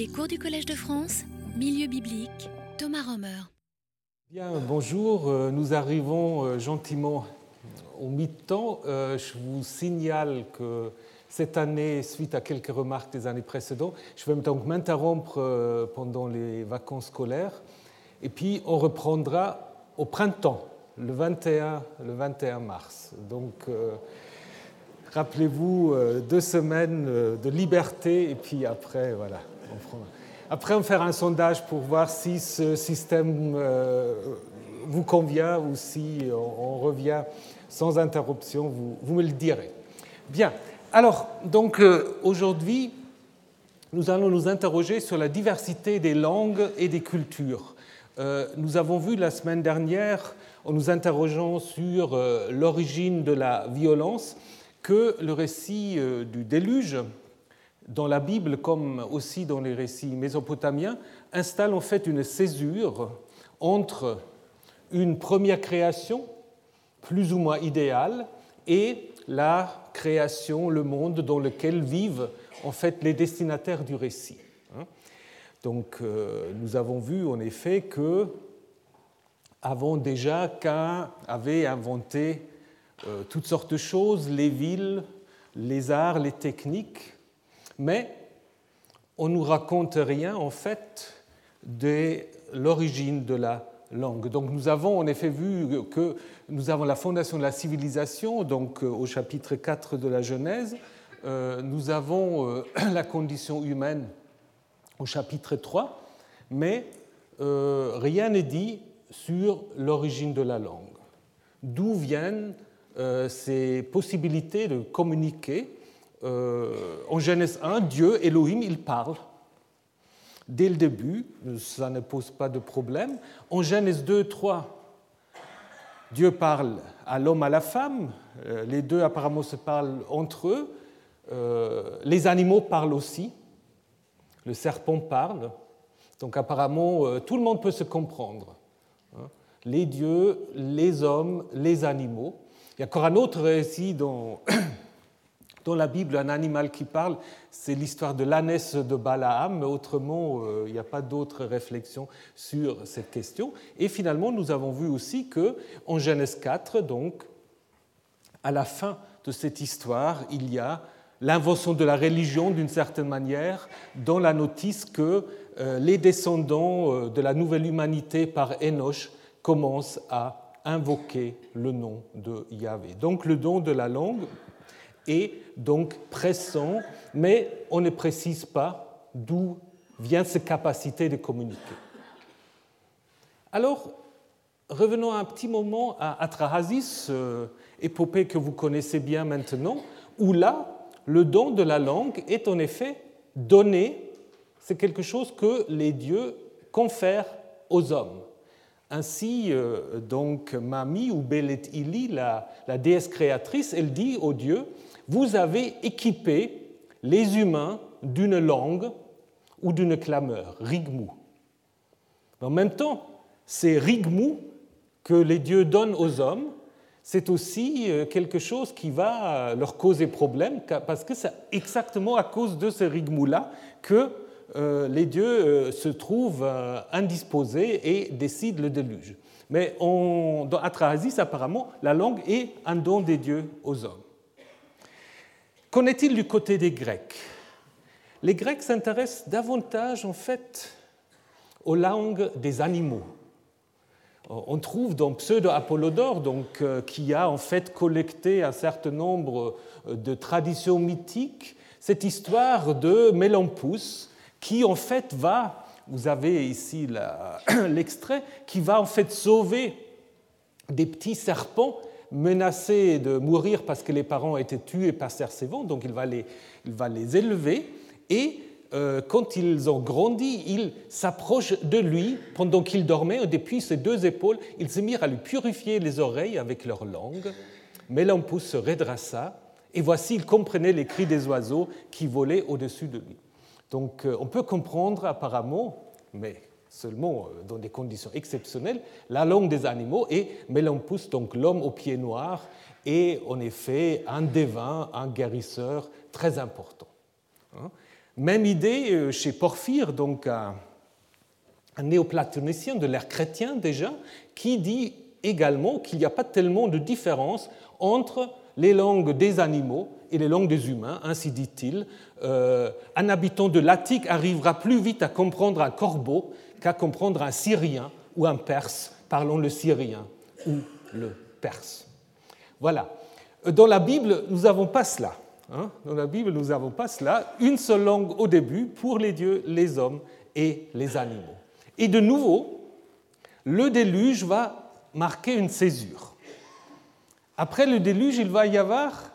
Les cours du Collège de France, Milieu biblique, Thomas Romer. Bien, bonjour. Euh, Nous arrivons euh, gentiment au mi-temps. Euh, Je vous signale que cette année, suite à quelques remarques des années précédentes, je vais donc m'interrompre pendant les vacances scolaires. Et puis, on reprendra au printemps, le 21, le 21 mars. Donc, rappelez-vous, deux semaines de liberté, et puis après, voilà. Fera- Après, on faire un sondage pour voir si ce système euh, vous convient ou si on, revient sans interruption, vous, vous me le direz. Bien, alors, donc euh, aujourd'hui, nous allons nous interroger sur la diversité des langues et des cultures. Euh, nous avons vu la semaine dernière, en nous interrogeant sur l'origine de la violence, que le récit du déluge, dans la Bible comme aussi dans les récits mésopotamiens, installe en fait une césure entre une première création, plus ou moins idéale, et la création, le monde dans lequel vivent en fait les destinataires du récit. hein. Donc euh, nous avons vu en effet que avant déjà Cain avait inventé euh, toutes sortes de choses, les villes, les arts, les techniques, mais on ne nous raconte rien en fait de l'origine de la langue. Donc nous avons en effet vu que nous avons la fondation de la civilisation, donc euh, au chapitre 4 de la Genèse, Euh, nous avons euh, la condition humaine au chapitre 3, mais rien n'est dit sur l'origine de la langue. D'où viennent ces possibilités de communiquer Euh, En Genèse 1, Dieu, Elohim, il parle. Dès le début, ça ne pose pas de problème. En Genèse 2, 3, Dieu parle à l'homme, à la femme. Euh, Les deux apparemment se parlent entre eux. Euh, Les animaux parlent aussi. Le serpent parle. Donc apparemment, tout le monde peut se comprendre. hein. Les dieux, les hommes, les animaux. Il y a encore un autre récit dans, dans la Bible, un animal qui parle, c'est l'histoire de l'ânesse de Balaam, mais autrement, euh, il n'y a pas d'autres réflexions sur cette question. Et finalement, nous avons vu aussi que en Genèse 4, donc, à la fin de cette histoire, il y a l'invention de la religion d'une certaine manière, dans la notice que euh, les descendants euh, de la nouvelle humanité par Enoch commencent à invoquer le nom de Yahvé. Donc le don de la langue est donc pressant, mais on ne précise pas d'où vient cette capacité de communiquer. Alors, revenons un petit moment à Atrahasis, euh, épopée que vous connaissez bien maintenant, où là, le don de la langue est en effet donné, c'est quelque chose que les dieux confèrent aux hommes. Ainsi, euh, donc, Mami ou Belet Ili, la déesse créatrice, elle dit aux dieux Vous avez équipé les humains d'une langue ou d'une clameur, rigmou. En même temps, ces rigmou que les dieux donnent aux hommes, c'est aussi euh, quelque chose qui va leur causer problème, parce que c'est exactement à cause de ces rigmou-là que euh, les dieux euh, se trouvent euh, indisposés et décident le déluge. Mais on, dans Atrahasis, apparemment, la langue est un don des dieux aux hommes. Qu'en est-il du côté des Grecs? Les Grecs s'intéressent davantage, en fait, aux langues des animaux. On trouve dans Pseudo-Apollodore, donc, euh, qui a en fait collecté un certain nombre euh, de traditions mythiques, cette histoire de Mélampous, qui en fait va, vous avez ici l'extrait, qui va en fait sauver des petits serpents menacés de mourir parce que les parents étaient tués par Cercévon, donc il va les, il va les élever, et euh, quand ils ont grandi, ils s'approchent de lui pendant qu'il dormait, et depuis ses deux épaules, ils se mirent à lui purifier les oreilles avec leur langue. Mélampous se redressa, et voici, il comprenait les cris des oiseaux qui volaient au-dessus de lui. Donc euh, on peut comprendre apparemment, mais seulement euh, dans des conditions exceptionnelles, la langue des animaux et Mélampous, donc l'homme aux pieds noirs, est en effet un devin, un guérisseur très important. Hein. Même idée chez Porphyre, donc un, un néoplatonicien de l'ère chrétien déjà, qui dit également qu'il n'y a pas tellement de différence entre les langues des animaux et les langues des humains, ainsi dit-il. Euh, un habitant de l'Attique arrivera plus vite à comprendre un corbeau qu'à comprendre un Syrien ou un Perse parlant le syrien ou le perse. Voilà. Dans la Bible, nous n'avons pas cela. Hein. Dans la Bible, nous n'avons pas cela. Une seule langue au début pour les dieux, les hommes et les animaux. Et de nouveau, le déluge va marquer une césure. Après le déluge, il va y avoir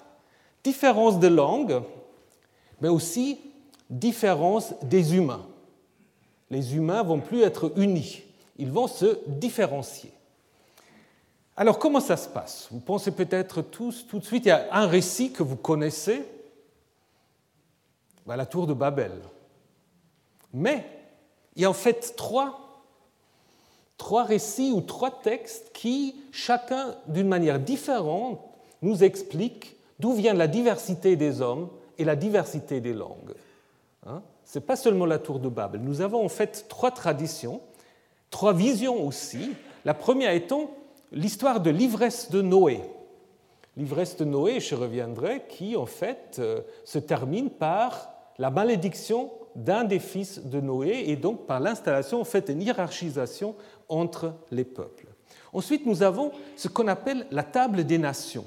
différence de langue, mais aussi différence des humains. Les humains vont plus être unis, ils vont se différencier. Alors comment ça se passe? Vous pensez peut-être tous tout de suite, il y a un récit que vous connaissez, bah, la tour de Babel. Mais il y a en fait trois, trois récits ou trois textes qui, chacun d'une manière différente, nous expliquent d'où vient la diversité des hommes et la diversité des langues. Ce n'est pas seulement la tour de Babel. Nous avons en fait trois traditions, trois visions aussi. La première étant l'histoire de l'ivresse de Noé. L'ivresse de Noé, je reviendrai, qui en fait euh, se termine par la malédiction d'un des fils de Noé et donc par l'installation en fait une hiérarchisation entre les peuples. Ensuite, nous avons ce qu'on appelle la table des nations.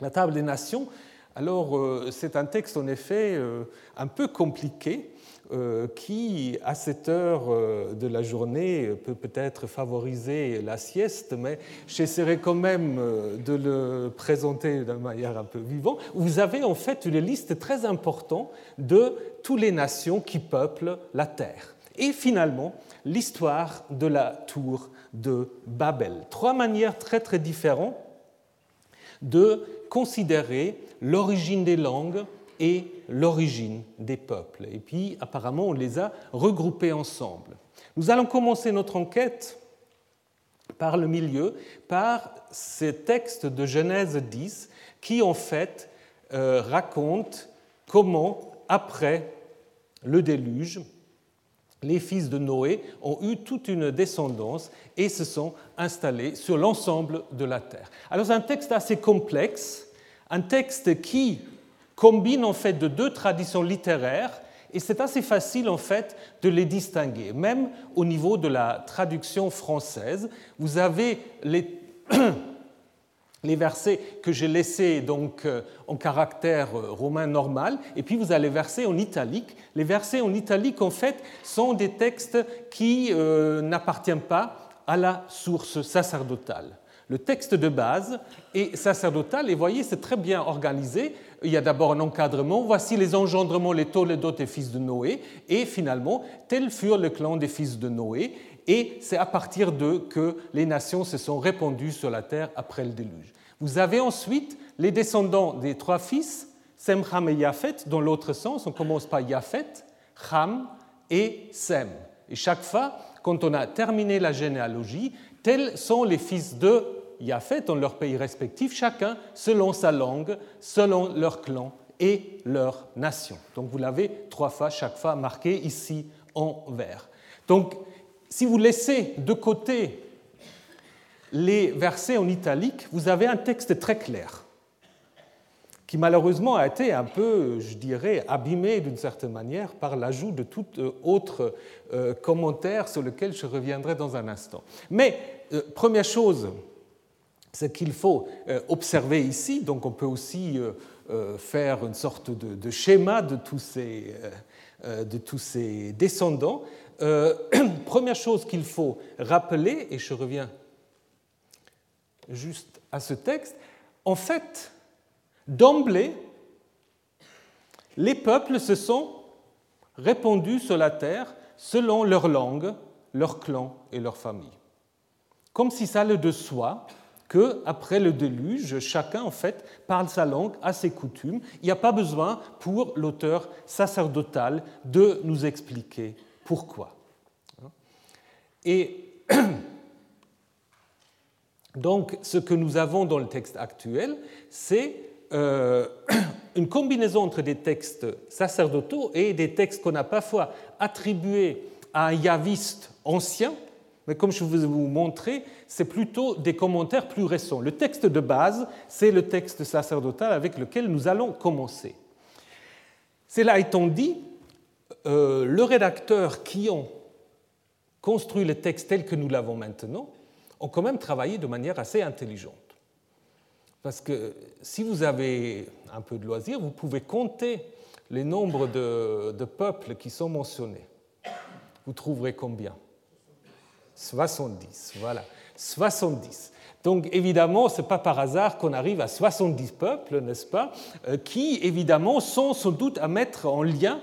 La table des nations, alors euh, c'est un texte en effet euh, un peu compliqué euh, qui, à cette heure de la journée, peut peut-être favoriser la sieste, mais j'essaierai quand même de le présenter d'une manière un peu vivante. Vous avez en fait une liste très importante de toutes les nations qui peuplent la terre. Et finalement, l'histoire de la tour de Babel. Trois manières très très différentes de considérer l'origine des langues et l'origine des peuples. Et puis, apparemment, on les a regroupés ensemble. Nous allons commencer notre enquête par le milieu, par ces textes de Genèse 10 qui, en fait, euh, racontent comment, après le déluge, les fils de Noé ont eu toute une descendance et se sont installés sur l'ensemble de la terre. Alors c'est un texte assez complexe, un texte qui combine en fait de deux traditions littéraires et c'est assez facile en fait de les distinguer. Même au niveau de la traduction française, vous avez les les versets que j'ai laissés donc euh, en caractère euh, romain normal, et puis vous avez les versets en italique. Les versets en italique, en fait, sont des textes qui euh, n'appartiennent pas à la source sacerdotale. Le texte de base est sacerdotal, et voyez, c'est très bien organisé. Il y a d'abord un encadrement. Voici les engendrements, les toledotes des fils de Noé, et finalement, tels furent les clans des fils de Noé et c'est à partir d'eux que les nations se sont répandues sur la terre après le déluge. Vous avez ensuite les descendants des trois fils, Sem, Ham et Yafet, dans l'autre sens, on commence par Yafet, Ham et Sem. Et chaque fois, quand on a terminé la généalogie, tels sont les fils de Yafet dans leur pays respectif, chacun selon sa langue, selon leur clan et leur nation. Donc vous l'avez trois fois, chaque fois marqué ici en vert. Donc si vous laissez de côté les versets en italique, vous avez un texte très clair, qui malheureusement a été un peu, je dirais, abîmé d'une certaine manière par l'ajout de tout euh, autre euh, commentaire sur lequel je reviendrai dans un instant. Mais euh, première chose, c'est qu'il faut observer ici, donc on peut aussi faire une sorte de, schéma de tous ces, de tous ces descendants. Euh, première chose qu'il faut rappeler, et je reviens juste à ce texte, en fait, d'emblée, les peuples se sont répandus sur la terre selon leur langue, leur clan et leur famille. Comme si ça allait de soi que, après le déluge, chacun en fait parle sa langue, a ses coutumes. Il n'y a pas besoin pour l'auteur sacerdotal de nous expliquer pourquoi. Et donc, ce que nous avons dans le texte actuel, c'est euh, une combinaison entre des textes sacerdotaux et des textes qu'on a parfois attribués à un yaviste ancien, mais comme je vous ai c'est plutôt des commentaires plus récents. Le texte de base, c'est le texte sacerdotal avec lequel nous allons commencer. Cela étant dit, euh, le rédacteur qui ont construit le texte tel que nous l'avons maintenant ont quand même travaillé de manière assez intelligente. Parce que si vous avez un peu de loisir, vous pouvez compter les nombres de, peuples qui sont mentionnés. Vous trouverez combien? 70, voilà. 70. Donc évidemment, ce n'est pas par hasard qu'on arrive à 70 peuples, n'est-ce pas, euh, qui évidemment sont sans doute à mettre en lien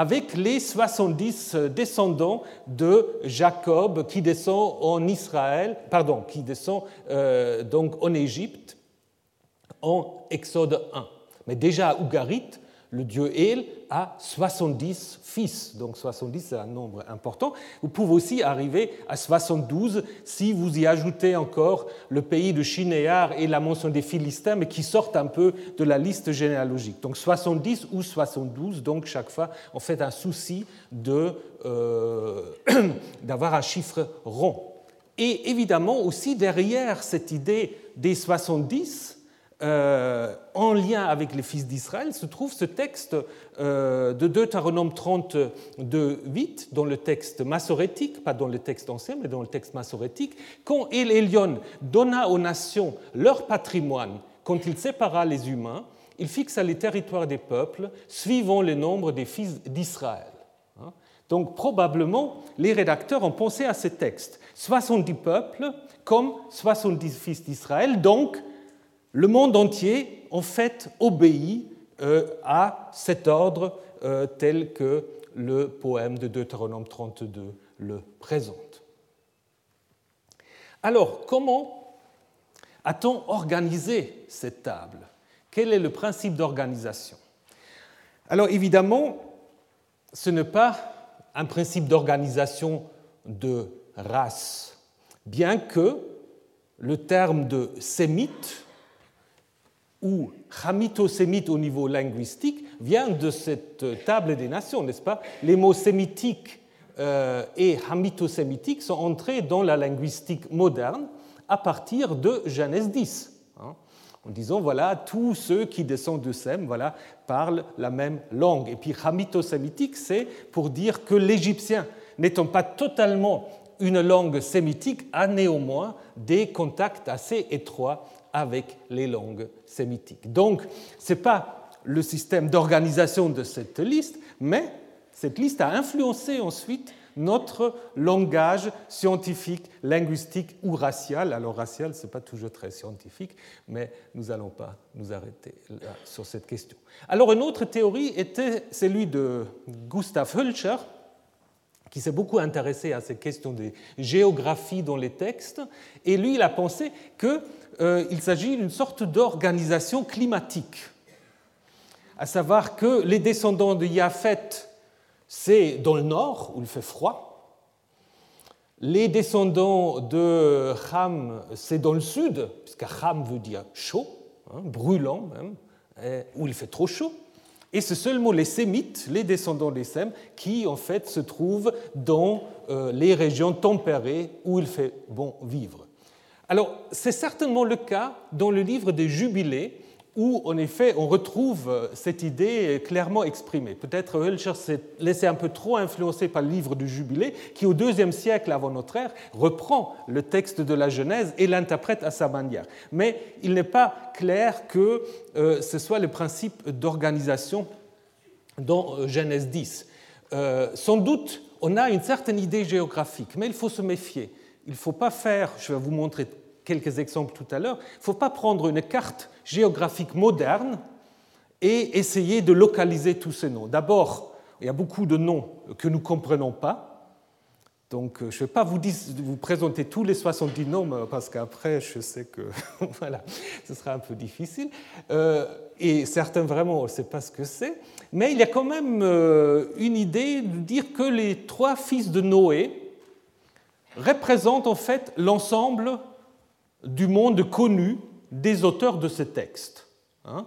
avec les 70 descendants de Jacob qui descend en Israël, pardon, qui descend euh, donc en Égypte en Exode 1. Mais déjà à Ougarit, le dieu El a 70 fils, donc 70 c'est un nombre important. Vous pouvez aussi arriver à 72 si vous y ajoutez encore le pays de Chinéar et la mention des Philistins, mais qui sortent un peu de la liste généalogique. Donc 70 ou 72, donc chaque fois on fait un souci euh, d'avoir un chiffre rond. Et évidemment aussi derrière cette idée des 70, euh, en lien avec les fils d'Israël se trouve ce texte euh, de Deutéronome 8 dans le texte massorétique, pas dans le texte ancien, mais dans le texte massorétique, quand El Elyon donna aux nations leur patrimoine, quand il sépara les humains, il fixa les territoires des peuples suivant le nombre des fils d'Israël. Hein. Donc probablement, les rédacteurs ont pensé à ce texte. 70 peuples comme 70 fils d'Israël, donc le monde entier, en fait, obéit euh, à cet ordre euh, tel que le poème de Deutéronome 32 le présente. Alors, comment a-t-on organisé cette table? Quel est le principe d'organisation? Alors, évidemment, ce n'est pas un principe d'organisation de race, bien que le terme de sémite ou hamito-sémite au niveau linguistique vient de cette table des nations, n'est-ce pas? Les mots sémitiques euh, et hamito-sémitiques sont entrés dans la linguistique moderne à partir de Genèse 10. Hein, en disant, voilà, tous ceux qui descendent de Sem voilà, parlent la même langue. Et puis hamito-sémitique, c'est pour dire que l'égyptien, n'étant pas totalement une langue sémitique, a néanmoins des contacts assez étroits avec les langues sémitiques. Donc, ce n'est pas le système d'organisation de cette liste, mais cette liste a influencé ensuite notre langage scientifique, linguistique ou racial. Alors racial, ce n'est pas toujours très scientifique, mais nous n'allons pas nous arrêter sur cette question. Alors une autre théorie était celle de Gustav Hölscher, qui s'est beaucoup intéressé à ces questions de géographie dans les textes, et lui, il a pensé qu'il euh, s'agit d'une sorte d'organisation climatique, à savoir que les descendants de Yafet, c'est dans le nord, où il fait froid, les descendants de Ham, c'est dans le sud, puisque Ham veut dire chaud, hein, brûlant même, où il fait trop chaud. Et c'est seulement les Sémites, les descendants des Sèmes, qui en fait se trouvent dans euh, les régions tempérées où il fait bon vivre. Alors, c'est certainement le cas dans le livre des Jubilés, où en effet on retrouve euh, cette idée clairement exprimée. Peut-être Hölscher s'est laissé un peu trop influencer par le livre du Jubilé, qui au deuxième siècle avant notre ère reprend le texte de la Genèse et l'interprète à sa manière. Mais il n'est pas clair que euh, ce soit le principe d'organisation dans euh, Genèse 10. sans doute, on a une certaine idée géographique, mais il faut se méfier. Il ne faut pas faire, je vais vous montrer quelques exemples tout à l'heure, il ne faut pas prendre une carte géographique moderne et essayer de localiser tous ces noms. D'abord, il y a beaucoup de noms que nous ne comprenons pas. Donc, je ne vais pas vous, vous, présenter tous les 70 noms, parce qu'après, je sais que voilà, ce sera un peu difficile. Euh, et certains, vraiment, on ne sait pas ce que c'est. Mais il y a quand même euh, une idée de dire que les trois fils de Noé représentent en fait l'ensemble du monde connu des auteurs de ces textes. Hein.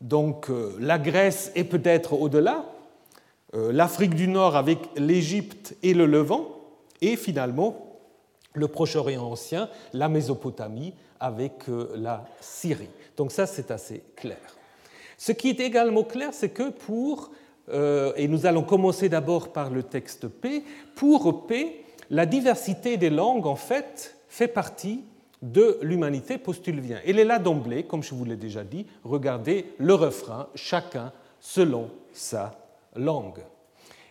Donc la Grèce est peut-être au-delà, l'Afrique du Nord avec l'Égypte et le Levant, et finalement le Proche-Orient ancien, la Mésopotamie avec la Syrie. Donc ça, c'est assez clair. Ce qui est également clair, c'est que pour, et nous allons commencer d'abord par le texte P, pour P, la diversité des langues, en fait, fait partie de l'humanité, postule vient. Elle est là d'emblée, comme je vous l'ai déjà dit, regardez le refrain, chacun selon sa langue.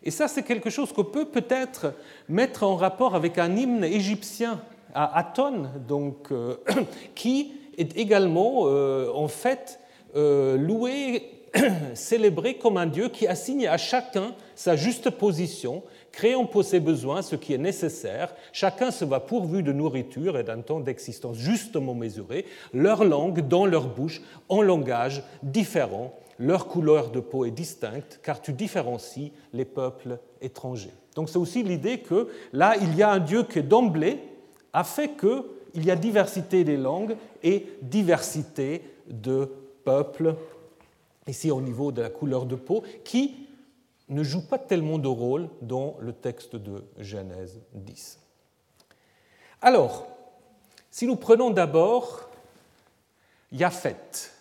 Et ça, c'est quelque chose qu'on peut peut-être mettre en rapport avec un hymne égyptien à Aton, donc, euh, qui est également, euh, en fait, euh, loué, célébré comme un Dieu qui assigne à chacun sa juste position créons pour ses besoins ce qui est nécessaire, chacun se va pourvu de nourriture et d'un temps d'existence justement mesuré, leur langue dans leur bouche, en langage différent, leur couleur de peau est distincte, car tu différencies les peuples étrangers. Donc c'est aussi l'idée que là, il y a un Dieu qui d'emblée a fait qu'il y a diversité des langues et diversité de peuples, ici au niveau de la couleur de peau, qui ne joue pas tellement de rôle dans le texte de Genèse 10. Alors, si nous prenons d'abord Yafet,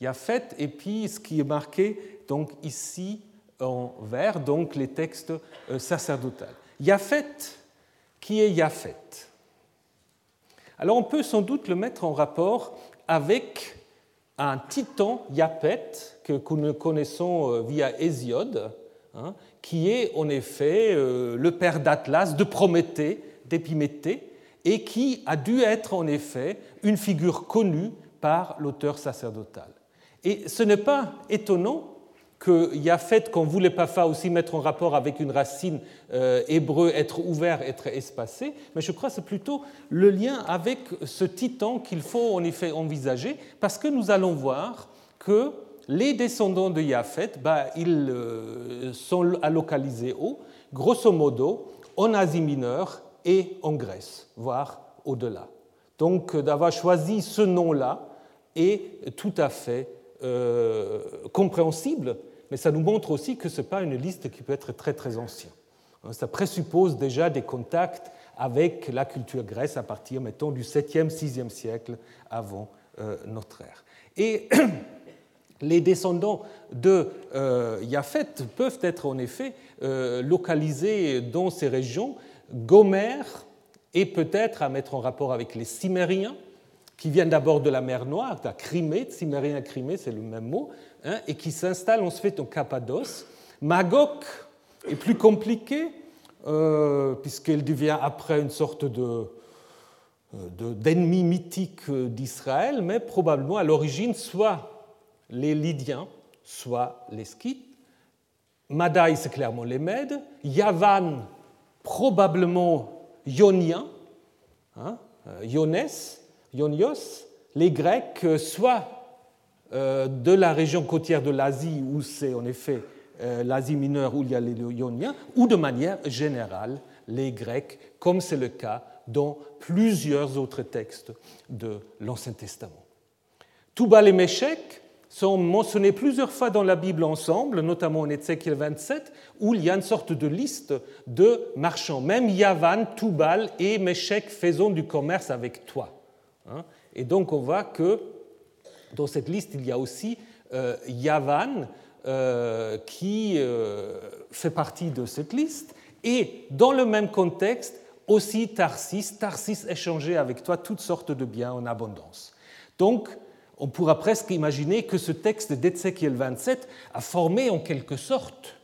Yafet et puis ce qui est marqué donc ici en vert, donc les textes euh, sacerdotaux. Yafet, qui est Yafet Alors on peut sans doute le mettre en rapport avec un titan Yapet que nous connaissons euh, via Hésiode, Hein, qui est en effet euh, le père d'Atlas, de Prométhée, d'Épiméthée, et qui a dû être en effet une figure connue par l'auteur sacerdotal. Et ce n'est pas étonnant que fait qu'on voulait pas faire aussi mettre en rapport avec une racine euh, hébreu, être ouvert, être espacé, mais je crois que c'est plutôt le lien avec ce titan qu'il faut en effet envisager, parce que nous allons voir que les descendants de Yafet, bah, ils euh, sont localisés où? Grosso modo, en Asie mineure et en Grèce, voire au-delà. Donc d'avoir choisi ce nom-là est tout à fait euh, compréhensible, mais ça nous montre aussi que ce n'est pas une liste qui peut être très très ancienne. Ça présuppose déjà des contacts avec la culture grecque à partir, mettons, du 7e, 6e siècle avant euh, notre ère. Et les descendants de euh, peuvent être en effet euh, localisés dans ces régions. Gomer est peut-être à mettre en rapport avec les Cimériens, qui viennent d'abord de la mer Noire, de la Crimée, Cimérien Crimée, c'est le même mot, hein, et qui s'installent ensuite en Cappadoce. Magog est plus compliqué, euh, puisqu'il devient après une sorte de d'ennemi mythique d'Israël, mais probablement à l'origine soit les Lydiens, soit les Scythes. Madaï, c'est clairement les Mèdes. Yavan, probablement Ionien, hein, euh, Ionès, Ionios. Les Grecs, euh, soit euh, de la région côtière de l'Asie, où c'est en effet l'Asie mineure, où il y a les Ioniens, ou de manière générale, les Grecs, comme c'est le cas dans plusieurs autres textes de l'Ancien Testament. Toubal et Méchec, sont mentionnés plusieurs fois dans la Bible ensemble, notamment en Ézéchiel 27, où il y a une sorte de liste de marchands. Même Yavan, Toubal et Meshek faisant du commerce avec toi. Hein. Et donc on voit que dans cette liste, il y a aussi euh, Yavan euh, qui euh, fait partie de cette liste. Et dans le même contexte, aussi Tarsis. Tarsis échangeait avec toi toutes sortes de biens en abondance. Donc, on pourra presque imaginer que ce texte d'Ézéchiel 27 a formé en quelque sorte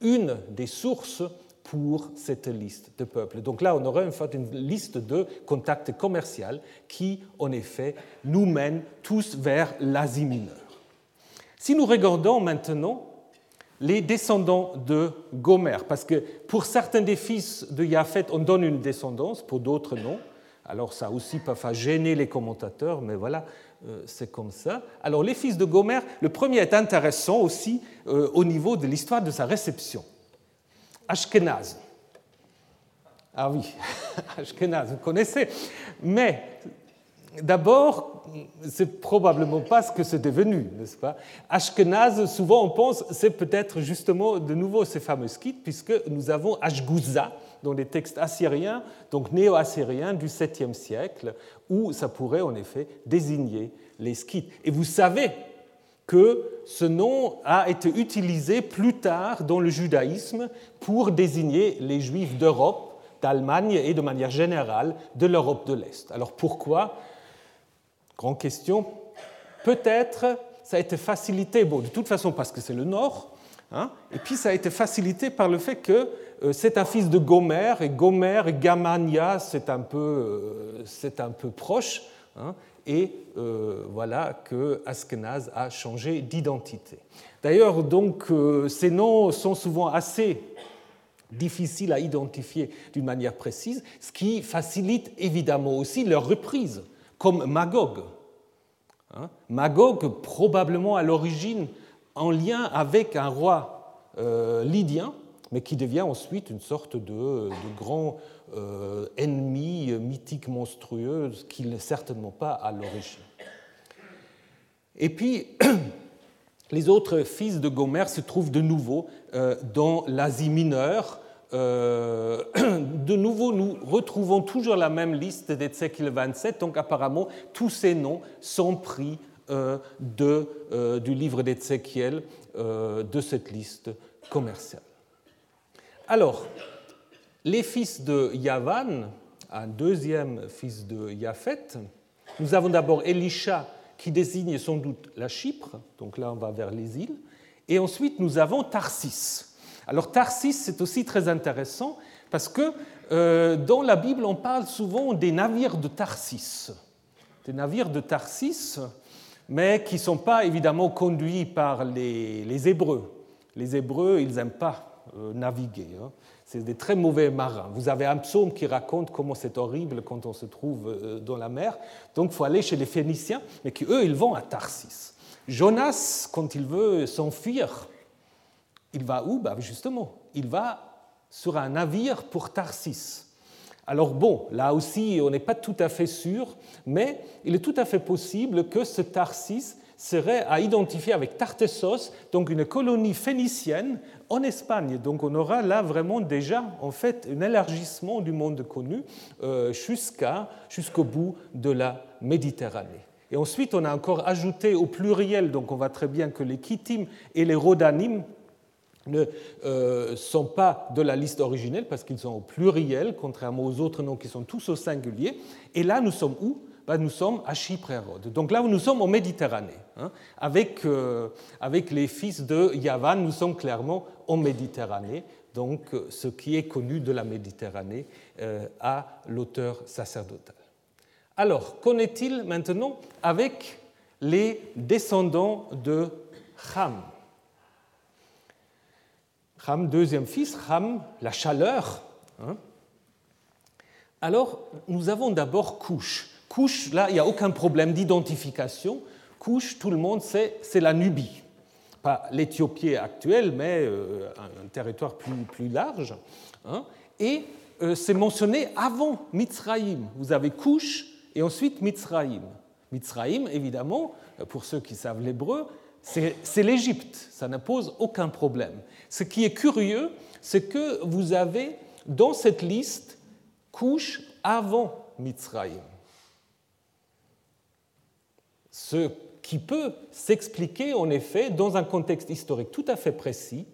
une des sources pour cette liste de peuples. Donc là, on aurait en fait une liste de contacts commerciaux qui, en effet, nous mènent tous vers l'Asie mineure. Si nous regardons maintenant les descendants de Gomer, parce que pour certains des fils de Japhet, on donne une descendance, pour d'autres non, alors ça aussi faire gêner les commentateurs, mais voilà, c'est comme ça. Alors les fils de Gomer, le premier est intéressant aussi euh, au niveau de l'histoire de sa réception. Ashkenaz. Ah oui, Ashkenaz, vous connaissez. Mais d'abord, c'est probablement pas ce que c'est devenu, n'est-ce pas? Ashkenaz, souvent on pense, c'est peut-être justement de nouveau ces fameux skites, puisque nous avons Ashgouza dans les textes assyriens, donc néo-assyriens du 7e siècle, où ça pourrait en effet désigner les skites. Et vous savez que ce nom a été utilisé plus tard dans le judaïsme pour désigner les juifs d'Europe, d'Allemagne et de manière générale de l'Europe de l'Est. Alors pourquoi? Grande question. Peut-être ça a été facilité, bon, de toute façon parce que c'est le Nord, hein, et puis ça a été facilité par le fait que c'est un fils de Gomer, et Gomer et Gamania, c'est un, peu, euh, un peu proche, hein, et euh, voilà que Askenaz a changé d'identité. D'ailleurs, donc, ces noms sont souvent assez difficiles à identifier d'une manière précise, ce qui facilite évidemment aussi leur reprise, comme Magog. Hein. Magog, probablement à l'origine en lien avec un roi lydien, mais qui devient ensuite une sorte de, grand euh, ennemi mythique monstrueux qu'il n'est certainement pas à l'origine. Et puis, les autres fils de Gomer se trouvent de nouveau euh, dans l'Asie mineure. Euh, de nouveau, nous retrouvons toujours la même liste d'Ézéchiel 27, donc apparemment, tous ces noms sont pris du livre d'Ézéchiel, de cette liste commerciale. Alors, les fils de Yavan, un deuxième fils de Yaphet, nous avons d'abord Elisha qui désigne sans doute la Chypre, donc là on va vers les îles, et ensuite nous avons Tarsis. Alors Tarsis c'est aussi très intéressant parce que euh, dans la Bible on parle souvent des navires de Tarsis, des navires de Tarsis, mais qui ne sont pas évidemment conduits par les, les Hébreux. Les Hébreux, ils n'aiment pas naviguer. Hein. C'est des très mauvais marins. Vous avez un psaume qui raconte comment c'est horrible quand on se trouve euh, dans la mer. Donc il faut aller chez les Phéniciens, mais qui, eux, ils vont à Tarsis. Jonas, quand il veut s'enfuir, il va où? Bah, Justement, il va sur un navire pour Tarsis. Alors bon, là aussi, on n'est pas tout à fait sûr, mais il est tout à fait possible que ce Tarsis serait à identifier avec Tartessos, donc une colonie phénicienne en Espagne. Donc on aura là vraiment déjà en fait un élargissement du monde connu euh, jusqu'à, jusqu'au bout de la Méditerranée. Et ensuite on a encore ajouté au pluriel, donc on voit très bien que les Kittim et les Rhodanim ne euh, sont pas de la liste originelle parce qu'ils sont au pluriel, contrairement aux autres noms qui sont tous au singulier. Et là, nous sommes où? Ben, Nous sommes à Chypre et Rhodes. Donc là, nous sommes en Méditerranée. Hein. Avec, euh, avec les fils de Yavan, nous sommes clairement en Méditerranée, donc ce qui est connu de la Méditerranée euh, à l'auteur sacerdotal. Alors, qu'en est-il maintenant avec les descendants de Ham Ham, deuxième fils, Ham, la chaleur. Hein. Alors, nous avons d'abord Couche. Couche, là, il n'y a aucun problème d'identification. Couche, tout le monde sait, c'est la Nubie pas l'Éthiopie actuelle, mais euh, un, territoire plus, large. Hein. et euh, c'est mentionné avant Mitzraïm. Vous avez Couche et ensuite Mitzraïm. Mitzraïm, évidemment, pour ceux qui savent l'hébreu, c'est l'Égypte. Ça ne pose aucun problème. Ce qui est curieux, c'est que vous avez dans cette liste Couche avant Mitzraïm. Ce qui peut s'expliquer en effet dans un contexte historique tout à fait précis,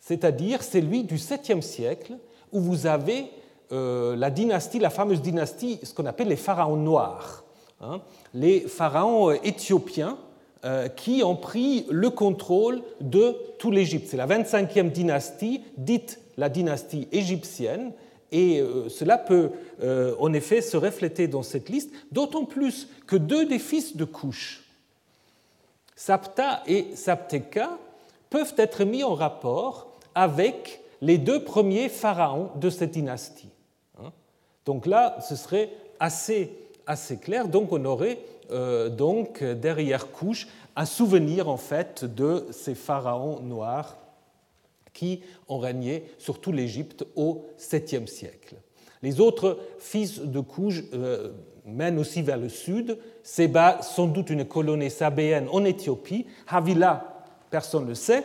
c'est-à-dire celui du 7e siècle, où vous avez euh, la dynastie, la fameuse dynastie, ce qu'on appelle les pharaons noirs, hein, les pharaons euh, éthiopiens euh, qui ont pris le contrôle de tout l'Égypte. C'est la 25e dynastie, dite la dynastie égyptienne, et cela peut en effet se refléter dans cette liste, d'autant plus que deux des fils de Couche, Sapta et Sapteka peuvent être mis en rapport avec les deux premiers pharaons de cette dynastie. Hein. Donc là, ce serait assez, assez clair. Donc on aurait euh, donc derrière couche un souvenir en fait de ces pharaons noirs qui ont régné sur tout l'Égypte au 7e siècle. Les autres fils de Couge euh, mènent aussi vers le sud. Séba, sans doute une colonie sabéenne en Éthiopie. Havila, personne ne le sait.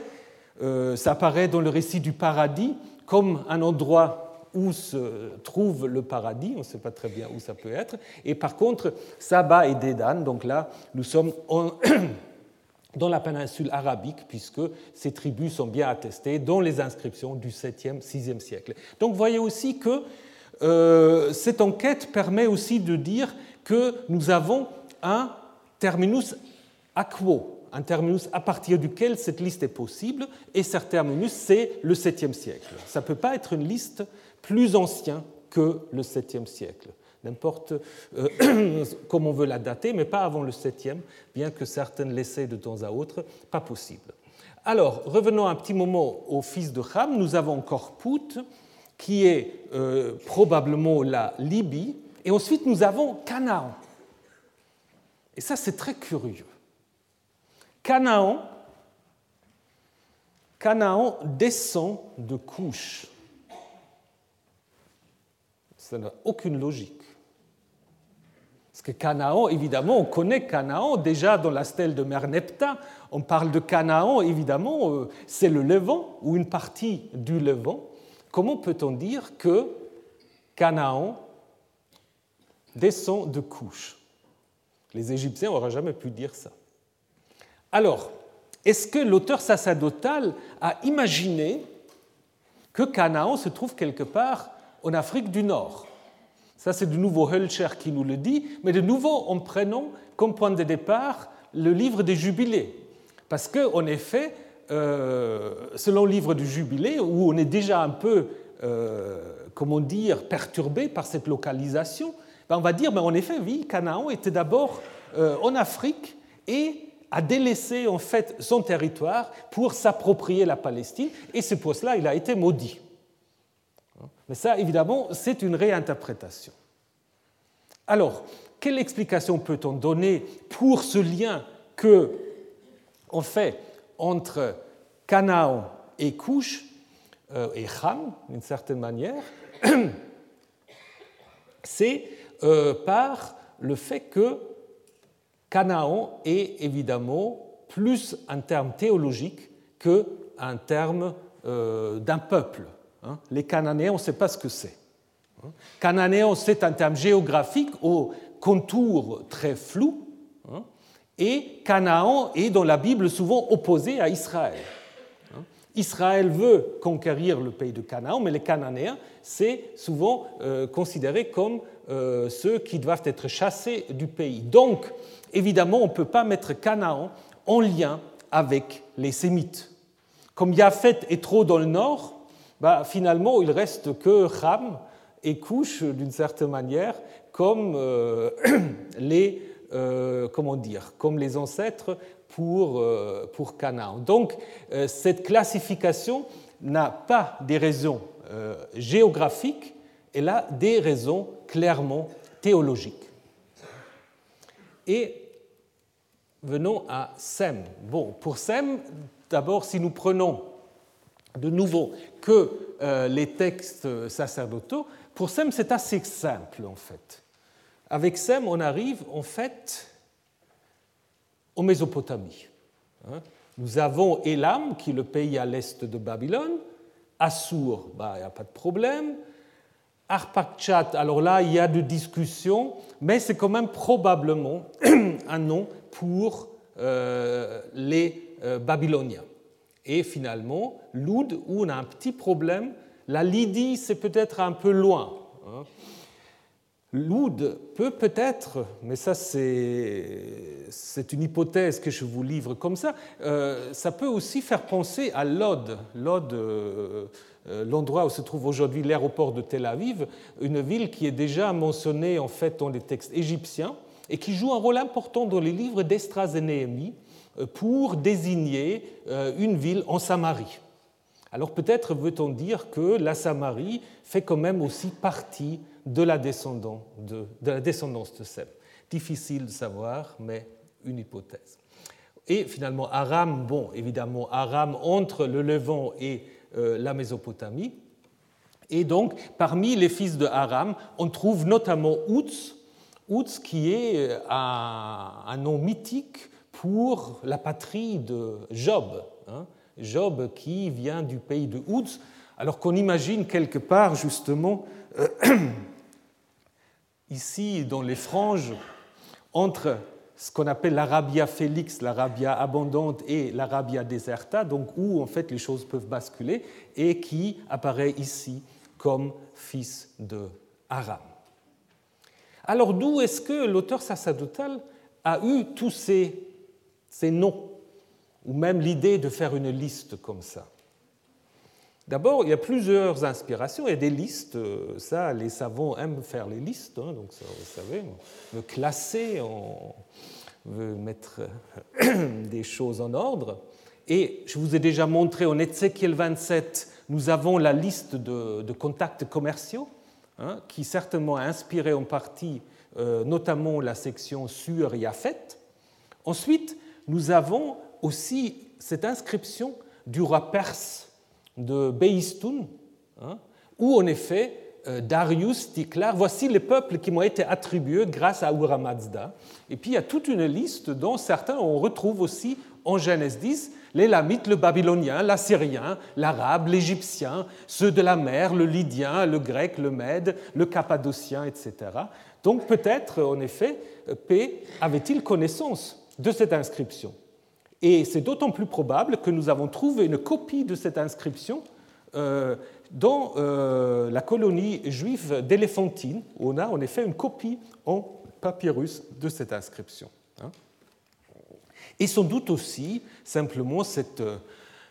Euh, ça apparaît dans le récit du paradis comme un endroit où se trouve le paradis, on ne sait pas très bien où ça peut être. Et par contre, Saba et Dédan, donc là, nous sommes dans la péninsule arabique, puisque ces tribus sont bien attestées dans les inscriptions du 7e, 6e siècle. Donc vous voyez aussi que euh, cette enquête permet aussi de dire que nous avons un terminus aquo, un terminus à partir duquel cette liste est possible, et ce terminus, c'est le 7e siècle. Ça ne peut pas être une liste plus ancienne que le 7e siècle. N'importe euh, comment on veut la dater, mais pas avant le 7e, bien que certaines l'essaient de temps à autre, pas possible. Alors, revenons un petit moment au fils de Ham. Nous avons encore Pout, qui est euh, probablement la Libye, et ensuite nous avons Canaan. Et ça, c'est très curieux. Canaan, Canaan descend de couches. Ça n'a aucune logique. Parce que Canaan, évidemment, on connaît Canaan déjà dans la stèle de Merneptah. On parle de Canaan, évidemment, euh, c'est le Levant ou une partie du Levant comment peut-on dire que Canaan descend de couches Les Égyptiens n'auraient jamais pu dire ça. Alors, est-ce que l'auteur sacerdotal a imaginé que Canaan se trouve quelque part en Afrique du Nord? Ça, c'est de nouveau Hölscher qui nous le dit, mais de nouveau en prenant comme point de départ le livre des Jubilés. Parce qu'en effet, euh, selon le livre du Jubilé, où on est déjà un peu, euh, comment dire, perturbé par cette localisation, ben on va dire, ben en effet, oui, Canaan était d'abord euh, en Afrique et a délaissé en fait son territoire pour s'approprier la Palestine, et c'est pour cela il a été maudit. Mais ça, évidemment, c'est une réinterprétation. Alors, quelle explication peut-on donner pour ce lien que, en fait, entre Canaan et Couche, euh, et Ham, d'une certaine manière, c'est euh, par le fait que Canaan est évidemment plus un terme théologique qu'un terme euh, d'un peuple. Hein? Les Cananéens, on ne sait pas ce que c'est. Hein? Cananéen, c'est un terme géographique au contour très flou, et Canaan est dans la Bible souvent opposé à Israël. Israël veut conquérir le pays de Canaan, mais les Cananéens, c'est souvent euh, considéré comme euh, ceux qui doivent être chassés du pays. Donc, évidemment, on ne peut pas mettre Canaan en lien avec les Sémites. Comme Yafet est trop dans le nord, bah, finalement, il reste que Ham et Couche, d'une certaine manière, comme euh, les euh, comment dire, comme les ancêtres pour, euh, pour Canaan. Donc, cette classification n'a pas des raisons géographiques, elle a des raisons clairement théologiques. Et venons à Sem. Bon, pour Sem, d'abord, si nous prenons de nouveau que les textes sacerdotaux, pour Sem, c'est assez simple en fait. Avec Sem, on arrive en fait en Mésopotamie. Hein. Nous avons Elam, qui est le pays à l'est de Babylone. Assur, bah, il n'y a pas de problème. Arpakchat, alors là, il y a de discussions, mais c'est quand même probablement un nom pour euh, les euh, Babyloniens. Et finalement, Loud, où on a un petit problème, la Lydie, c'est peut-être un peu loin. Hein. Loud peut peut-être, mais ça c'est une hypothèse que je vous livre comme ça, euh, ça peut aussi faire penser à Lod, Lod euh, euh, l'endroit où se trouve aujourd'hui l'aéroport de Tel Aviv, une ville qui est déjà mentionnée en fait dans les textes égyptiens et qui joue un rôle important dans les livres d'Estras et Néhémie pour désigner une ville en Samarie. Alors peut-être veut-on dire que la Samarie fait quand même aussi partie de la, descendance de, la descendance de Sem. Difficile de savoir, mais une hypothèse. Et finalement, Aram, bon, évidemment, Aram entre le Levant et euh, la Mésopotamie. Et donc, parmi les fils de Aram, on trouve notamment Outs, Outs qui est un, nom mythique pour la patrie de Job. Hein. Job qui vient du pays de Outs, alors qu'on imagine quelque part justement euh, ici dans les franges entre ce qu'on appelle l'Arabia félix, l'Arabia abondante et l'Arabia deserta, donc où en fait les choses peuvent basculer, et qui apparaît ici comme fils de Aram. Alors d'où est-ce que l'auteur sacerdotal a eu tous ces, ces noms, ou même l'idée de faire une liste comme ça D'abord, il y a plusieurs inspirations. Il y a des listes. Euh, ça, les savants aiment faire les listes. Hein, donc, ça, vous savez, on veut classer, on veut mettre euh, des choses en ordre. Et je vous ai déjà montré en Ézéchiel 27, nous avons la liste de, contacts commerciaux, hein, qui certainement a inspiré en partie euh, notamment la section sur Yafet. Ensuite, nous avons aussi cette inscription du roi perse de Beistoun, hein, où en effet euh, Darius dit clair, voici les peuples qui m'ont été attribués grâce à Ura. Et puis il y a toute une liste dont certains on retrouve aussi en Genèse 10, les Lamites, le Babylonien, l'Assyrien, l'Arabe, l'Égyptien, ceux de la mer, le Lydien, le Grec, le Mède, le Cappadocien, etc. Donc peut-être, en effet, P avait-il connaissance de cette inscription. Et c'est d'autant plus probable que nous avons trouvé une copie de cette inscription euh, dans euh, la colonie juive d'Éléphantine. On a en effet une copie en papyrus de cette inscription. Hein. Et sans doute aussi simplement cette, euh,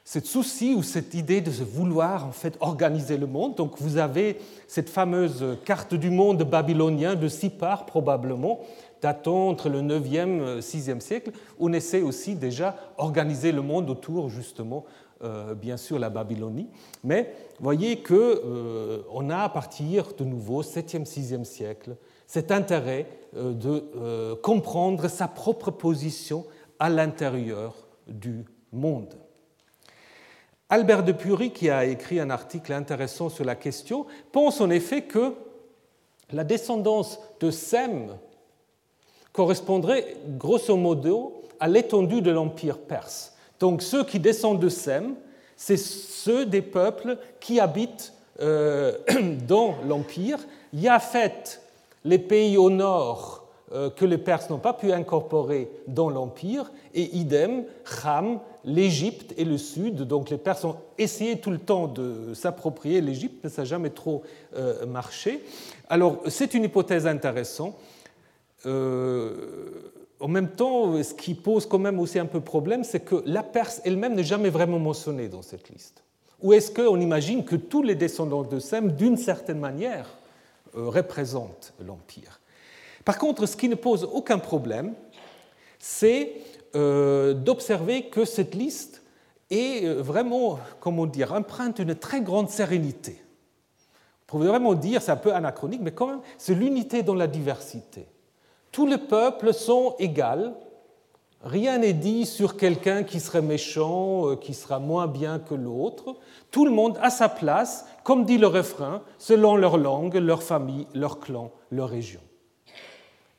cette souci ou cette idée de vouloir en fait organiser le monde. Donc vous avez cette fameuse carte du monde babylonien de Sipar probablement, datant entre le 9e et 6e siècle, on essaie aussi déjà organiser le monde autour justement euh, bien sûr la Babylonie, mais voyez qu'on euh, a à partir de nouveau 7e, 6e siècle cet intérêt euh, de comprendre sa propre position à l'intérieur du monde. Albert de Pury, qui a écrit un article intéressant sur la question, pense en effet que la descendance de Sem correspondrait grosso modo à l'étendue de l'Empire perse. Donc ceux qui descendent de Sem, c'est ceux des peuples qui habitent euh, dans l'Empire. fait les pays au nord euh, que les Perses n'ont pas pu incorporer dans l'Empire, et idem, Kham, l'Égypte et le Sud. Donc les Perses ont essayé tout le temps de s'approprier l'Égypte, mais ça n'a jamais trop euh, marché. Alors c'est une hypothèse intéressante. Euh, en même temps, ce qui pose quand même aussi un peu problème, c'est que la Perse elle-même n'est jamais vraiment mentionnée dans cette liste. Ou est-ce qu'on imagine que tous les descendants de Sem, d'une certaine manière, euh, représentent l'Empire? Par contre, ce qui ne pose aucun problème, c'est euh, d'observer que cette liste est vraiment, comment dire, empreinte d'une très grande sérénité. On pourrait vraiment dire, c'est un peu anachronique, mais quand même, c'est l'unité dans la diversité. Tous les peuples sont égaux. Rien n'est dit sur quelqu'un qui serait méchant, euh, qui sera moins bien que l'autre. Tout le monde a sa place, comme dit le refrain, selon leur langue, leur famille, leur clan, leur région.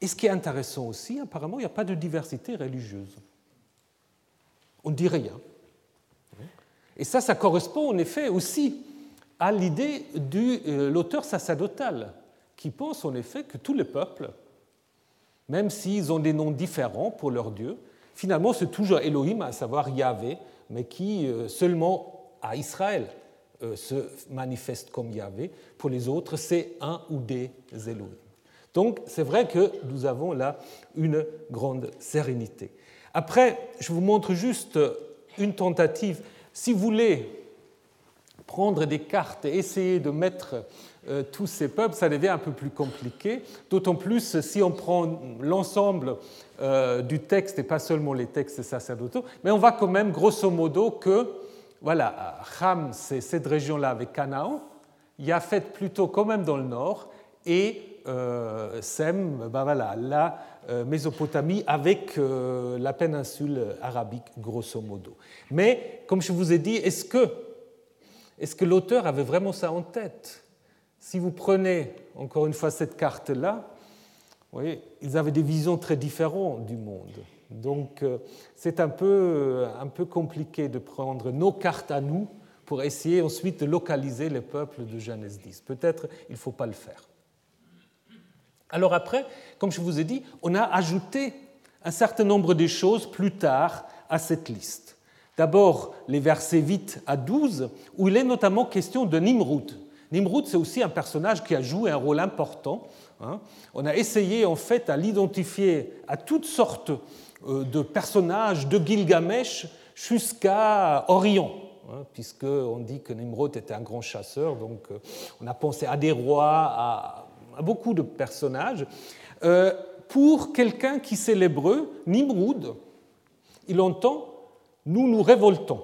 Et ce qui est intéressant aussi, apparemment, il n'y a pas de diversité religieuse. On ne dit rien. Et ça, ça correspond en effet aussi à l'idée de euh, l'auteur sacerdotal, qui pense en effet que tous les peuples même s'ils ont des noms différents pour leur Dieu, finalement c'est toujours Elohim, à savoir Yahvé, mais qui euh, seulement à Israël euh, se manifeste comme Yahvé. Pour les autres, c'est un ou des Elohim. Donc c'est vrai que nous avons là une grande sérénité. Après, je vous montre juste une tentative. Si vous voulez prendre des cartes et essayer de mettre tous ces peuples, ça devient un peu plus compliqué, d'autant plus si on prend l'ensemble euh, du texte et pas seulement les textes sacerdotaux, mais on voit quand même grosso modo que, voilà, Ham, c'est cette région-là avec Canaan, Yafet plutôt quand même dans le nord, et euh, Sem, ben voilà, la Mésopotamie avec la péninsule arabique, grosso modo. Mais, comme je vous ai dit, est-ce que, est que l'auteur avait vraiment ça en tête? Si vous prenez encore une fois cette carte-là, voyez, ils avaient des visions très différentes du monde. Donc euh, c'est un peu, un peu compliqué de prendre nos cartes à nous pour essayer ensuite de localiser les peuples de Genèse 10. Peut-être il ne faut pas le faire. Alors après, comme je vous ai dit, on a ajouté un certain nombre de choses plus tard à cette liste. D'abord les versets 8 à 12, où il est notamment question de Nimrud. Nimrud, c'est aussi un personnage qui a joué un rôle important. Hein. On a essayé en fait à l'identifier à toutes sortes euh, de personnages de Gilgamesh jusqu'à Orion, hein, puisqu'on dit que Nimrod était un grand chasseur, donc euh, on a pensé à des rois, à, beaucoup de personnages. Euh, pour quelqu'un qui sait l'hébreu, Nimrod, il entend nous nous révoltons.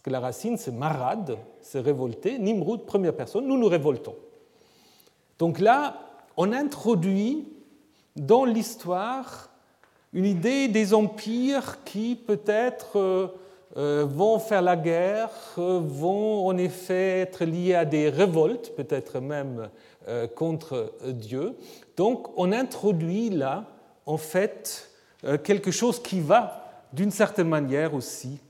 Parce que la racine, c'est marad, c'est révolter. Nimrod, première personne, nous nous révoltons. Donc là, on introduit dans l'histoire une idée des empires qui peut-être euh, euh, vont faire la guerre, euh, vont en effet être liés à des révoltes, peut-être même contre Dieu. Donc on introduit là, en fait, quelque chose qui va, d'une certaine manière aussi,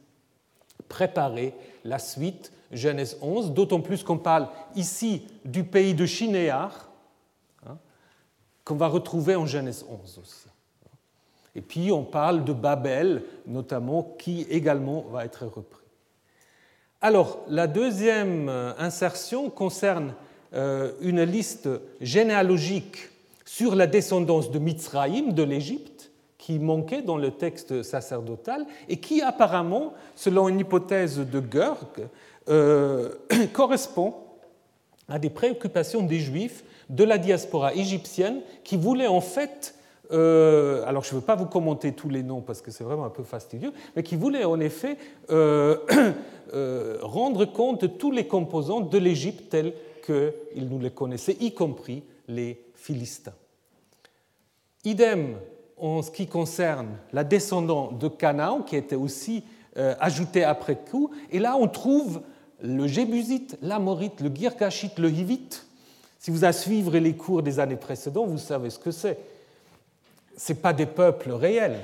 préparer la suite, Genèse 11, d'autant plus qu'on parle ici du pays de Chinéar, hein, qu'on va retrouver en Genèse 11 aussi. Et puis on parle de Babel, notamment, qui également va être repris. Alors, la deuxième euh, insertion concerne euh, une liste généalogique sur la descendance de Mitzraïm, de l'Égypte, manquait dans le texte sacerdotal et qui apparemment, selon une hypothèse de Görg, euh, correspond à des préoccupations des Juifs de la diaspora égyptienne qui voulaient en fait euh, alors je ne veux pas vous commenter tous les noms parce que c'est vraiment un peu fastidieux, mais qui voulait en effet euh, rendre compte de tous les composants de l'Égypte tels qu'ils nous les connaissaient, y compris les Philistins. Idem en ce qui concerne la descendante de Canaan, qui était aussi ajoutée après coup, et là on trouve le Jébusite, l'Amorite, le Girgashite, le Hivite. Si vous avez suivi les cours des années précédentes, vous savez ce que c'est ce pas des peuples réels.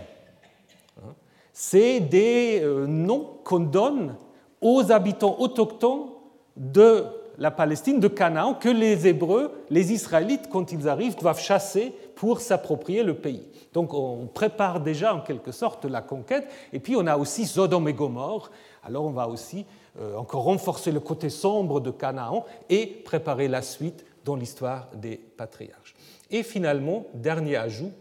Hein. C'est des euh, noms qu'on donne aux habitants autochtones de la Palestine, de Canaan, que les Hébreux, les Israélites, quand ils arrivent, doivent chasser pour s'approprier le pays. Donc on prépare déjà en quelque sorte la conquête. Et puis on a aussi Sodome et Gomorre. Alors on va aussi euh, encore renforcer le côté sombre de Canaan et préparer la suite dans l'histoire des patriarches. Et finalement, dernier ajout,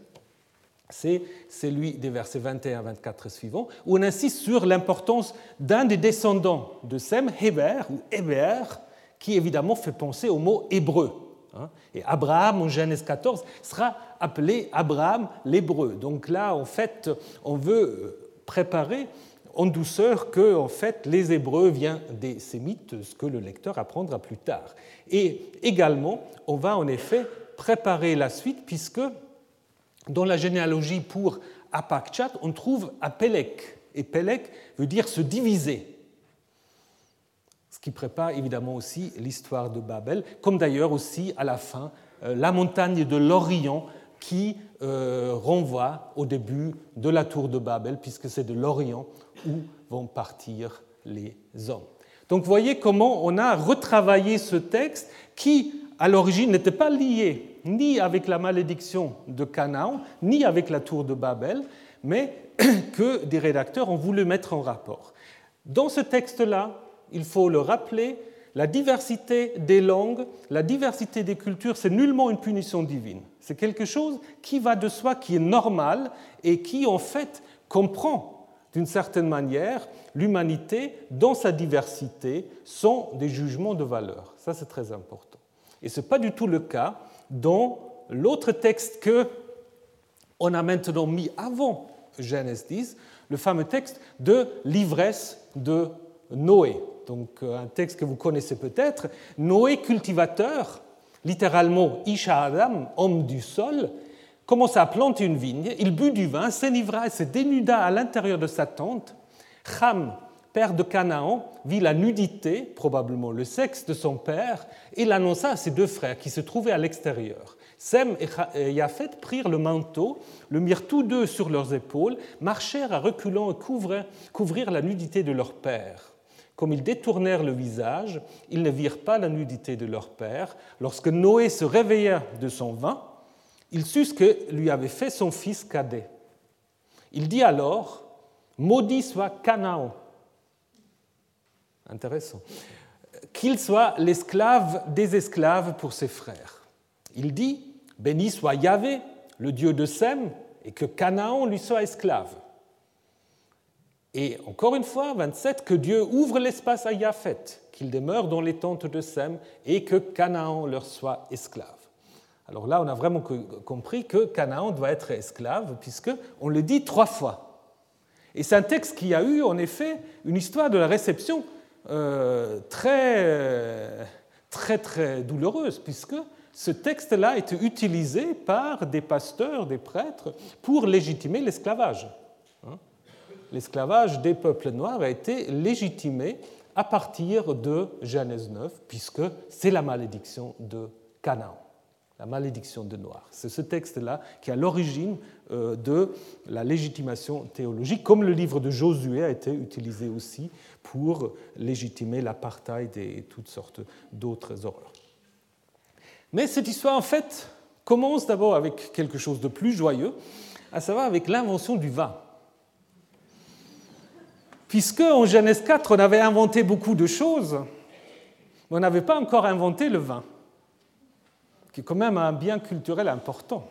c'est celui des versets 21 à 24 suivants, où on insiste sur l'importance d'un des descendants de Sem, Héber ou Héber, qui évidemment fait penser au mot hébreu. Hein. Et Abraham, en Genèse 14, sera appelé Abraham l'hébreu. Donc là, en fait, on veut euh, préparer en douceur que en fait, les Hébreux viennent des Sémites, ce que le lecteur apprendra plus tard. Et également, on va en effet préparer la suite, puisque dans la généalogie pour Apakchat, on trouve Apelek. Et Pelek veut dire se diviser. Ce qui prépare évidemment aussi l'histoire de Babel, comme d'ailleurs aussi à la fin euh, la montagne de l'Orient qui euh, renvoie au début de la tour de Babel, puisque c'est de l'Orient où vont partir les hommes. Donc vous voyez comment on a retravaillé ce texte qui, à l'origine, n'était pas lié ni avec la malédiction de Canaan, ni avec la tour de Babel, mais que des rédacteurs ont voulu mettre en rapport. Dans ce texte-là, il faut le rappeler, la diversité des langues, la diversité des cultures, c'est nullement une punition divine. C'est quelque chose qui va de soi, qui est normal et qui, en fait, comprend d'une certaine manière l'humanité dans sa diversité sans des jugements de valeur. Ça, c'est très important. Et ce n'est pas du tout le cas dans l'autre texte que on a maintenant mis avant Genèse 10, le fameux texte de l'ivresse de Noé. Donc euh, un texte que vous connaissez peut-être. Noé, cultivateur, littéralement Isha Adam, homme du sol, commença à planter une vigne, il but du vin, s'enivra et se dénuda à l'intérieur de sa tente. Cham, père de Canaan, vit la nudité, probablement le sexe de son père, et l'annonça à ses deux frères qui se trouvaient à l'extérieur. Sem et Japhet prirent le manteau, le mirent tous deux sur leurs épaules, marchèrent à reculons et couvrirent la nudité de leur père. Comme ils détournèrent le visage, ils ne virent pas la nudité de leur père. Lorsque Noé se réveilla de son vin, il sut ce que lui avait fait son fils cadet. Il dit alors Maudit soit Canaan. Intéressant. Qu'il soit l'esclave des esclaves pour ses frères. Il dit Béni soit Yahvé, le Dieu de Sem, et que Canaan lui soit esclave. Et encore une fois, 27, que Dieu ouvre l'espace à Yahvé, qu'il demeure dans les tentes de Sem, et que Canaan leur soit esclave. Alors là, on a vraiment compris que Canaan doit être esclave, puisqu'on le dit trois fois. Et c'est un texte qui a eu en effet une histoire de la réception euh, très, très, très douloureuse, puisque ce texte-là été utilisé par des pasteurs, des prêtres, pour légitimer l'esclavage. L'esclavage des peuples noirs a été légitimé à partir de Genèse 9, puisque c'est la malédiction de Canaan la malédiction de Noir. C'est ce texte-là qui est à l'origine euh, de la légitimation théologique, comme le livre de Josué a été utilisé aussi pour légitimer l'apartheid et toutes sortes d'autres horreurs. Mais cette histoire, en fait, commence d'abord avec quelque chose de plus joyeux, à savoir avec l'invention du vin. Puisque en Genèse 4, on avait inventé beaucoup de choses, mais on n'avait pas encore inventé le vin qui est quand même un bien culturel important.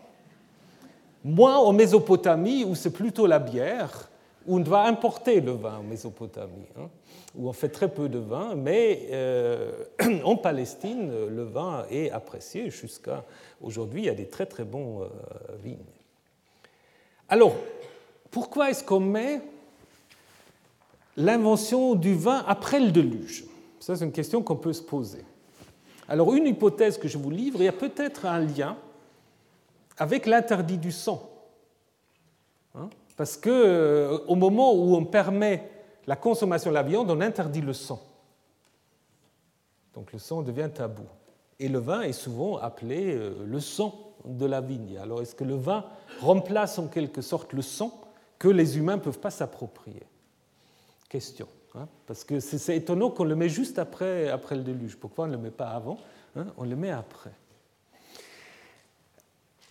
Moins en Mésopotamie, où c'est plutôt la bière, où on doit importer le vin en Mésopotamie, hein, où on fait très peu de vin, mais euh, en Palestine, le vin est apprécié jusqu'à aujourd'hui. Il y a des très très bons euh, vignes. Alors, pourquoi est-ce qu'on met l'invention du vin après le déluge Ça, c'est une question qu'on peut se poser. Alors une hypothèse que je vous livre, il y a peut-être un lien avec l'interdit du sang. Hein, parce qu'au euh, moment où on permet la consommation de la viande, on interdit le sang. Donc le sang devient tabou. Et le vin est souvent appelé euh, le sang de la vigne. Alors est-ce que le vin remplace en quelque sorte le sang que les humains ne peuvent pas s'approprier? Question. Hein, parce que c'est étonnant qu'on le met juste après, après le déluge. Pourquoi on ne le met pas avant hein, On le met après.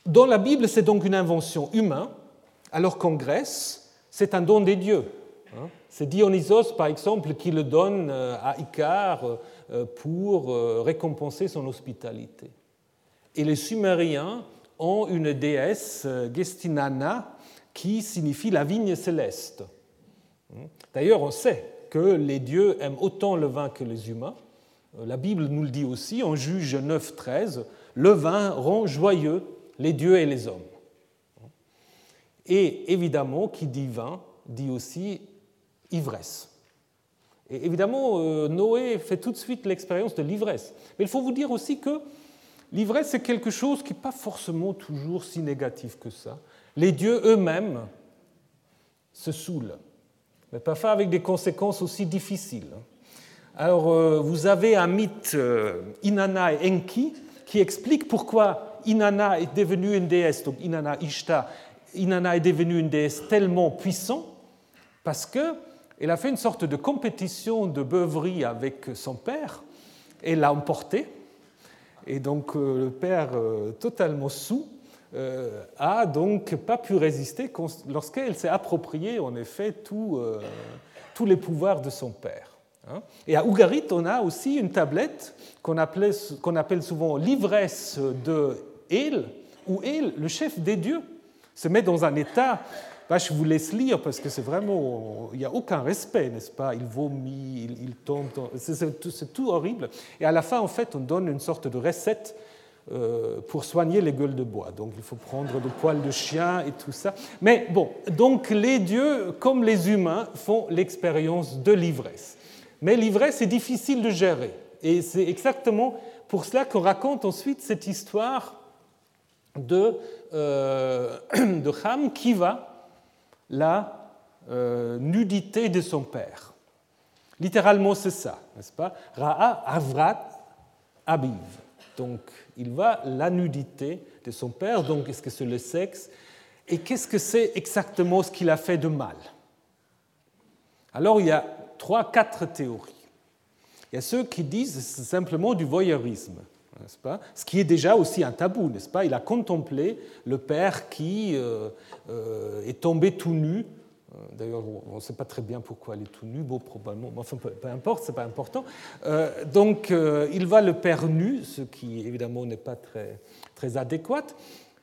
Dans la Bible, c'est donc une invention humaine, alors qu'en Grèce, c'est un don des dieux. Hein. C'est Dionysos, par exemple, qui le donne euh, à Icare euh, pour euh, récompenser son hospitalité. Et les Sumériens ont une déesse, Gestinana, qui signifie la vigne céleste. D'ailleurs, on sait que les dieux aiment autant le vin que les humains. Euh, la Bible nous le dit aussi en Juge 9, 13, le vin rend joyeux les dieux et les hommes. Et évidemment, qui dit vin dit aussi ivresse. Et évidemment, euh, Noé fait tout de suite l'expérience de l'ivresse. Mais il faut vous dire aussi que l'ivresse, c'est quelque chose qui n'est pas forcément toujours si négatif que ça. Les dieux eux-mêmes se saoulent mais parfois avec des conséquences aussi difficiles. Alors, euh, vous avez un mythe euh, Inanna et Enki qui explique pourquoi Inanna est devenue une déesse, donc Inanna Ishtar, Inanna est devenue une déesse tellement puissante parce qu'elle a fait une sorte de compétition de beuverie avec son père et l'a emporté. Et donc, euh, le père, totalement sous, a donc pas pu résister lorsqu'elle s'est appropriée en effet euh, tous les pouvoirs de son père. Hein. Et à Ougarit, on a aussi une tablette qu'on appelle souvent l'ivresse de El, où El, le chef des dieux, se met dans un état bah, je vous laisse lire parce que c'est vraiment, il n'y a aucun respect, n'est-ce pas? Il vomit, il, tombe, c'est tout, tout, horrible. Et à la fin, en fait, on donne une sorte de recette euh, pour soigner les gueules de bois. Donc il faut prendre des poils de chien et tout ça. Mais bon, donc les dieux, comme les humains, font l'expérience de l'ivresse. Mais l'ivresse est difficile de gérer. Et c'est exactement pour cela qu'on raconte ensuite cette histoire de, euh, de Ham qui va la euh, nudité de son père. Littéralement, c'est ça, n'est-ce pas? Ra'a avrat abiv. Donc, il voit la nudité de son père, donc est-ce que c'est le sexe? Et qu'est-ce que c'est exactement ce qu'il a fait de mal? Alors, il y a trois, quatre théories. Il y a ceux qui disent simplement du voyeurisme, n'est-ce pas? Ce qui est déjà aussi un tabou, n'est-ce pas? Il a contemplé le père qui euh, euh, est tombé tout nu d'ailleurs, on ne sait pas très bien pourquoi elle est tout nue, bon, probablement, enfin, peu, importe, ce n'est pas important. Euh, donc, euh, il va le père nu, ce qui évidemment n'est pas très, très adéquat.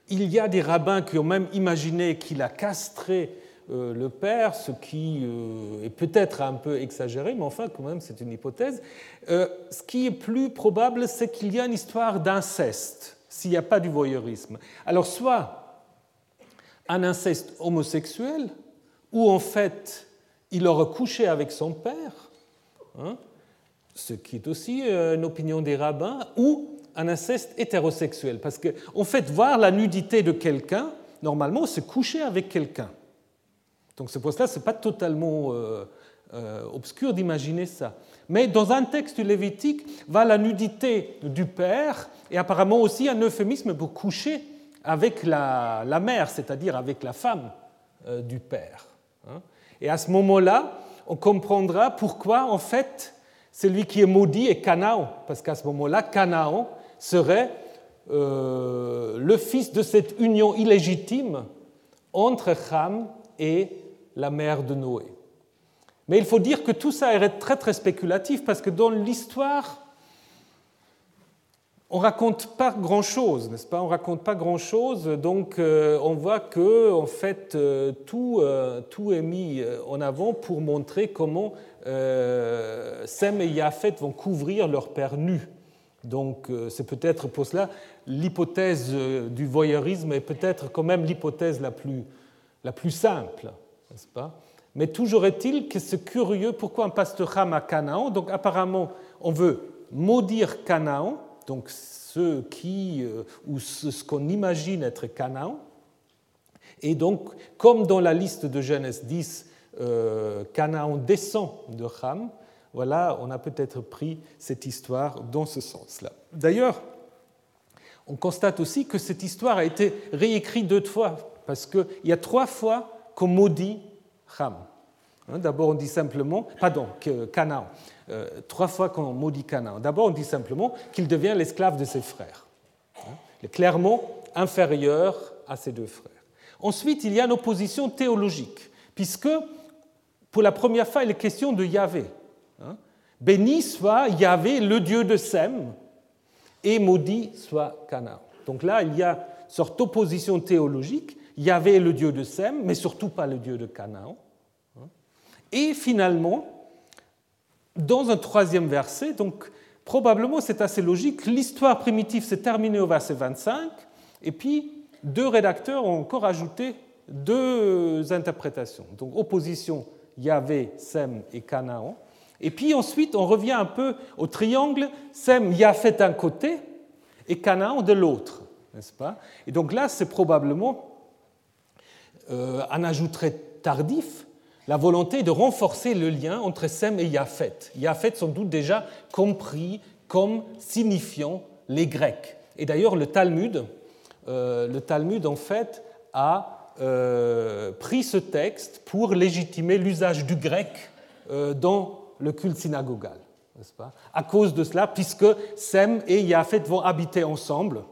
Il y a des rabbins qui ont même imaginé qu'il a castré le père, ce qui est peut-être un peu exagéré, mais enfin, quand même, c'est une hypothèse. ce qui est plus probable, c'est qu'il y a une histoire d'inceste, s'il n'y a pas du voyeurisme. Alors, soit un inceste homosexuel, où en fait il aurait couché avec son père, hein, ce qui est aussi euh, une opinion des rabbins, ou un inceste hétérosexuel. Parce qu'en en fait, voir la nudité de quelqu'un, normalement, c'est coucher avec quelqu'un. Donc c'est pour cela ce n'est pas totalement euh, euh, obscur d'imaginer ça. Mais dans un texte lévitique, va la nudité du père et apparemment aussi un euphémisme pour coucher avec la mère, c'est-à-dire avec la femme du père. Hein. Et à ce moment-là, on comprendra pourquoi, en fait, celui qui est maudit est Canaan, parce qu'à ce moment-là, Canaan serait euh, le fils de cette union illégitime entre Ham et la mère de Noé. Mais il faut dire que tout ça est très très spéculatif parce que dans l'histoire, on raconte pas grand-chose, n'est-ce pas? On raconte pas grand-chose, donc euh, on voit que en fait euh, tout, euh, tout, est mis en avant pour montrer comment Sem et Yafet vont couvrir leur père nu. Donc c'est peut-être pour cela l'hypothèse du voyeurisme est peut-être quand même l'hypothèse la plus, la plus simple, n'est-ce pas? Mais toujours est-il que c'est curieux pourquoi un pasteur à Canaan? Donc apparemment on veut maudire Canaan donc ce qui, euh, ou ce qu'on imagine être Canaan. Et donc, comme dans la liste de Genèse 10, euh, Canaan descend de Ham, voilà, on a peut-être pris cette histoire dans ce sens-là. D'ailleurs, on constate aussi que cette histoire a été réécrite deux fois, parce qu'il y a trois fois qu'on maudit Ham. Hein, d'abord, on dit simplement, pardon, Canaan. Euh, trois fois qu'on maudit Canaan. D'abord, on dit simplement qu'il devient l'esclave de ses frères. Hein, il est clairement inférieur à ses deux frères. Ensuite, il y a une opposition théologique, puisque pour la première fois, il est question de Yahvé. Hein? Béni soit Yahvé, le Dieu de Sem, et maudit soit Canaan. Donc là, il y a une sorte d'opposition théologique. Yahvé est le Dieu de Sem, mais surtout pas le Dieu de Canaan. Et finalement, dans un troisième verset, donc probablement c'est assez logique, l'histoire primitive s'est terminée au verset 25, et puis deux rédacteurs ont encore ajouté deux interprétations. Donc opposition Yahvé, Sem et Canaan. Et puis ensuite, on revient un peu au triangle Sem, Yahvé d'un côté et Canaan de l'autre, n'est-ce pas? Et donc là, c'est probablement euh, un ajout très tardif, la volonté de renforcer le lien entre Sem et Yafet. Yafet sans doute déjà compris comme signifiant les Grecs. Et d'ailleurs, le Talmud, euh, le Talmud en fait a euh, pris ce texte pour légitimer l'usage du grec euh, dans le culte synagogal, n'est-ce pas? À cause de cela, puisque Sem et Yafet vont habiter ensemble,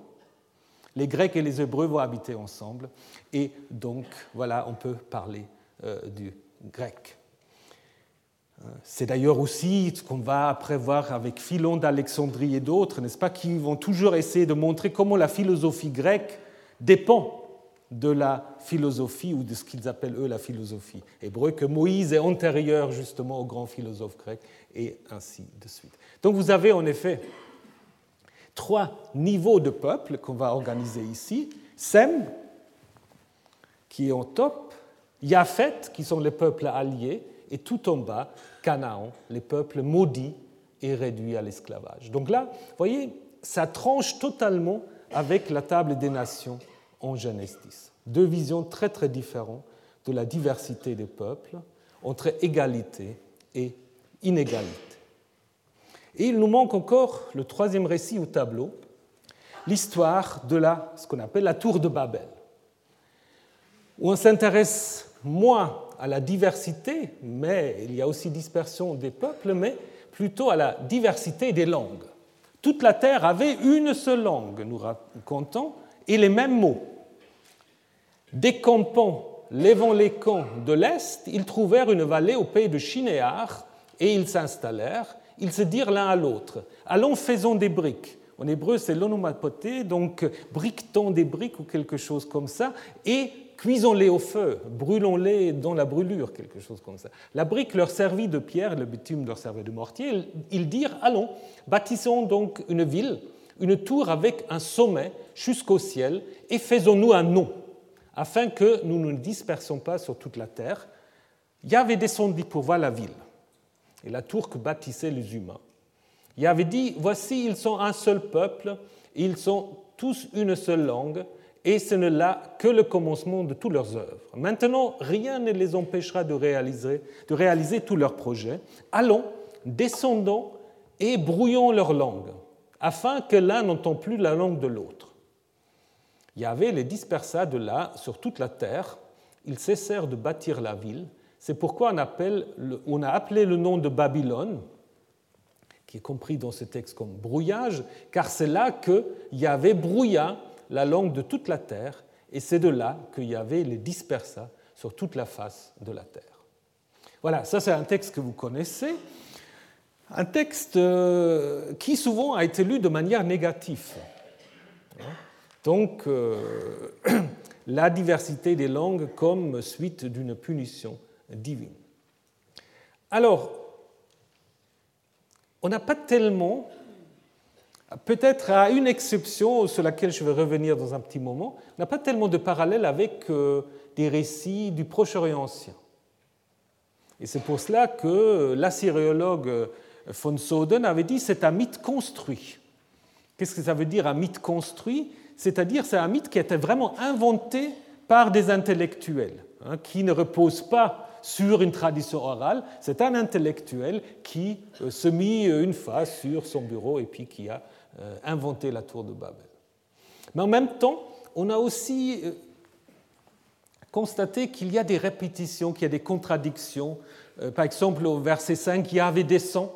les Grecs et les Hébreux vont habiter ensemble, et donc voilà, on peut parler du grec. C'est d'ailleurs aussi ce qu'on va après voir avec Philon d'Alexandrie et d'autres, n'est-ce pas, qui vont toujours essayer de montrer comment la philosophie grecque dépend de la philosophie ou de ce qu'ils appellent eux la philosophie hébreu, que Moïse est antérieur justement aux grands philosophes grecs et ainsi de suite. Donc vous avez en effet trois niveaux de peuples qu'on va organiser ici. Sem, qui est en top, Yafet, qui sont les peuples alliés, et tout en bas, Canaan, les peuples maudits et réduits à l'esclavage. Donc là, vous voyez, ça tranche totalement avec la table des nations en Genèse 10. Deux visions très très différentes de la diversité des peuples, entre égalité et inégalité. Et il nous manque encore le troisième récit au tableau, l'histoire de la, ce qu'on appelle la tour de Babel, où on s'intéresse moins à la diversité, mais il y a aussi dispersion des peuples, mais plutôt à la diversité des langues. Toute la terre avait une seule langue, nous racontons, et les mêmes mots. Décampant, levant les camps de l'Est, ils trouvèrent une vallée au pays de Chinéar, et ils s'installèrent. Ils se dirent l'un à l'autre Allons, faisons des briques. En hébreu, c'est l'onomapoté, donc briquetons des briques ou quelque chose comme ça, et cuisons-les au feu, brûlons-les dans la brûlure, quelque chose comme ça. La brique leur servit de pierre, le bitume leur servait de mortier. Ils dirent Allons, bâtissons donc une ville, une tour avec un sommet jusqu'au ciel, et faisons-nous un nom, afin que nous ne nous dispersons pas sur toute la terre. Yahvé descendit pour voir la ville et la tour que bâtissaient les humains. Avait dit, voici, ils sont un seul peuple, ils sont tous une seule langue, et ce n'est là que le commencement de toutes leurs œuvres. Maintenant, rien ne les empêchera de réaliser, de réaliser tous leurs projets. Allons, descendons et brouillons leur langue, afin que l'un n'entende plus la langue de l'autre. Yahvé les dispersa de là sur toute la terre. Ils cessèrent de bâtir la ville. C'est pourquoi on, appelle, on a appelé le nom de Babylone, qui est compris dans ce texte comme brouillage, car c'est là que Yahvé brouilla la langue de toute la terre, et c'est de là que Yahvé les dispersa sur toute la face de la terre. Voilà, ça c'est un texte que vous connaissez, un texte euh, qui souvent a été lu de manière négative. Donc, euh, la diversité des langues comme suite d'une punition divine. Alors, on n'a pas tellement, peut-être à une exception sur laquelle je vais revenir dans un petit moment, n'a pas tellement de parallèles avec euh, des récits du Proche-Orient ancien. Et c'est pour cela que l'assyriologue euh, von Soden avait dit c'est un mythe construit. Qu'est-ce que ça veut dire un mythe construit? C'est-à-dire c'est un mythe qui a été vraiment inventé par des intellectuels, hein, qui ne repose pas sur une tradition orale. C'est un intellectuel qui euh, se mit une fois sur son bureau et puis qui a inventé la tour de Babel. Mais en même temps, on a aussi constaté qu'il y a des répétitions, qu'il y a des contradictions. Par exemple, au verset 5, Yahvé descend.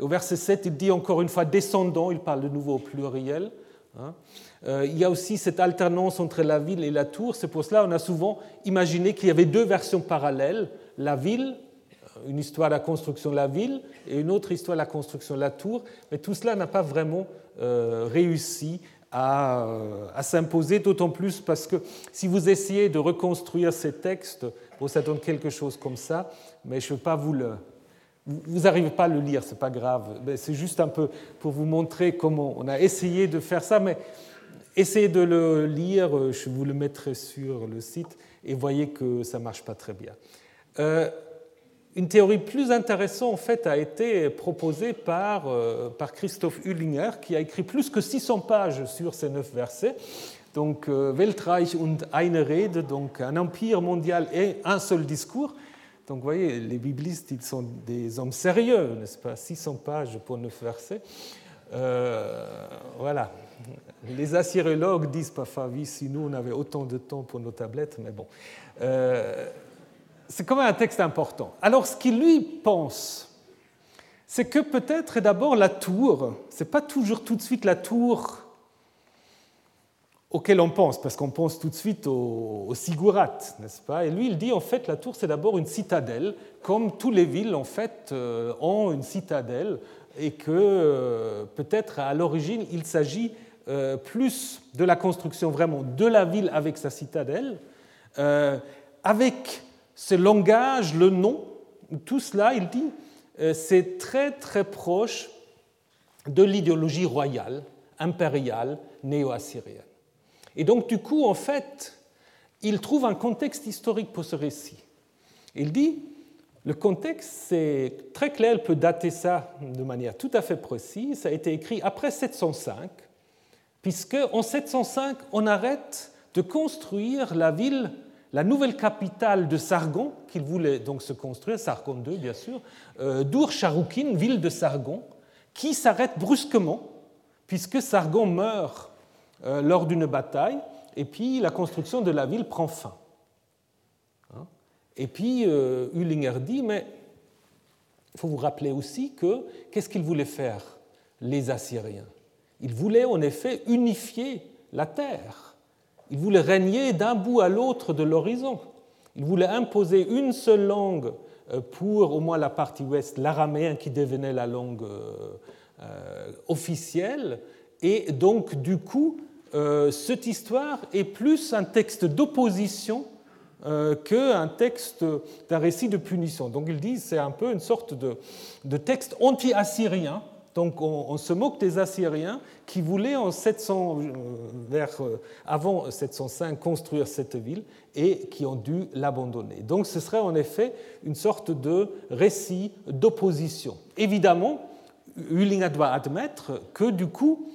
Au verset 7, il dit encore une fois descendant, il parle de nouveau au pluriel. Hein. Euh, il y a aussi cette alternance entre la ville et la tour. C'est pour cela qu'on a souvent imaginé qu'il y avait deux versions parallèles. La ville, une histoire de la construction de la ville, et une autre histoire de la construction de la tour. Mais tout cela n'a pas vraiment euh, réussi à, euh, à s'imposer, d'autant plus parce que si vous essayez de reconstruire ces textes, bon, ça donne quelque chose comme ça, mais je ne veux pas vous le, vous n'arrivez pas à le lire, c'est pas grave. C'est juste un peu pour vous montrer comment on a essayé de faire ça, mais essayez de le lire, euh, je vous le mettrai sur le site, et voyez que ça ne marche pas très bien. Une théorie plus intéressante en fait, a été proposée par, euh, par Christoph Hüllinger, qui a écrit plus que 600 pages sur ces neuf versets. Donc, Weltreich und eine Rede, donc un empire mondial et un seul discours. Donc, vous voyez, les biblistes, ils sont des hommes sérieux, n'est-ce pas? 600 pages pour neuf versets. voilà. Les assyriologues disent parfois, oui, si nous on avait autant de temps pour nos tablettes, mais bon. Euh, c'est quand même un texte important. Alors, ce qu'il lui pense, c'est que peut-être d'abord la tour, ce n'est pas toujours tout de suite la tour auquel on pense, parce qu'on pense tout de suite au, au n'est-ce pas? Et lui, il dit en fait la tour, c'est d'abord une citadelle, comme toutes les villes en fait euh, ont une citadelle, et que euh, peut-être à l'origine il s'agit euh, plus de la construction vraiment de la ville avec sa citadelle, avec ce langage, le nom, tout cela, il dit, euh, c'est très très proche de l'idéologie royale, impériale, néo-assyrienne. Et donc du coup, en fait, il trouve un contexte historique pour ce récit. Il dit, le contexte, c'est très clair, il peut dater ça de manière tout à fait précise, ça a été écrit après 705, puisque en 705, on arrête de construire la ville la nouvelle capitale de Sargon, qu'il voulait donc se construire, Sargon II bien sûr, euh, Dur Sharoukin, ville de Sargon, qui s'arrête brusquement, puisque Sargon meurt euh, lors d'une bataille, et puis la construction de la ville prend fin. Hein? Et puis euh, dit, mais il faut vous rappeler aussi que qu'est-ce qu'ils voulaient faire, les Assyriens? Ils voulaient en effet unifier la terre. Ils voulaient régner d'un bout à l'autre de l'horizon. Ils voulaient imposer une seule langue euh, pour au moins la partie ouest, l'araméen qui devenait la langue euh, euh, officielle. Et donc, du coup, cette histoire est plus un texte d'opposition qu'un texte d'un récit de punition. Donc ils disent c'est un peu une sorte de, de texte anti-assyrien donc on, se moque des Assyriens qui voulaient en 700, euh, vers, euh, avant 705 construire cette ville et qui ont dû l'abandonner. Donc ce serait en effet une sorte de récit d'opposition. Évidemment, Hullinga doit admettre que du coup,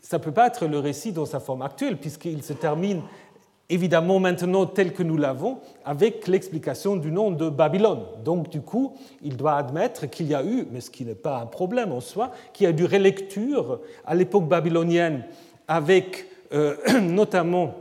ça ne peut pas être le récit dans sa forme actuelle, puisqu'il se termine évidemment maintenant tel que nous l'avons, avec l'explication du nom de Babylone. Donc du coup, il doit admettre qu'il y a eu, mais ce qui n'est pas un problème en soi, qu'il y a eu relecture à l'époque babylonienne avec euh, notamment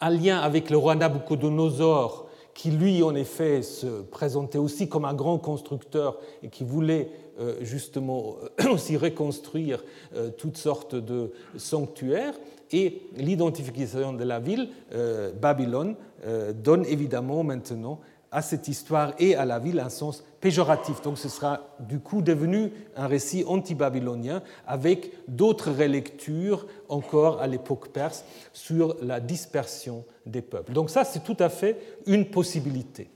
un lien avec le roi Nabucodonosor, qui lui, en effet, se présentait aussi comme un grand constructeur et qui voulait euh, justement aussi reconstruire euh, toutes sortes de sanctuaires et l'identification de la ville, euh, Babylone, euh, donne évidemment maintenant à cette histoire et à la ville un sens péjoratif. Donc ce sera du coup devenu un récit anti-babylonien avec d'autres relectures encore à l'époque perse sur la dispersion des peuples. Donc ça, c'est tout à fait une possibilité.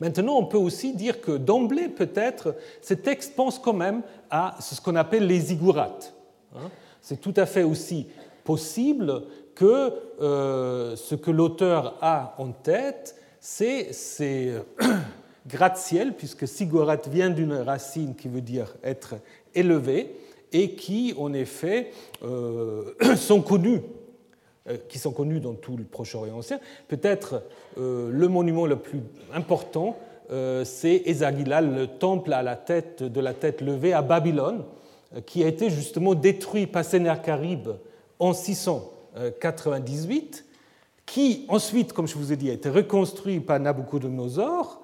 Maintenant, on peut aussi dire que d'emblée, peut-être, ce texte pense quand même à ce qu'on appelle les ziggourats. Hein c'est tout à fait aussi possible que euh, ce que l'auteur a en tête, c'est ces gratte-ciel, puisque Sigorat vient d'une racine qui veut dire être élevé, et qui, en effet, euh, sont connus euh, qui sont connus dans tout le Proche-Orient ancien. Peut-être le monument le plus important, c'est Ezagilal, le temple à la tête de la tête levée à Babylone, qui a été justement détruit par Sennacherib en 698, qui ensuite, comme je vous ai dit, a été reconstruit par Nabucodonosor,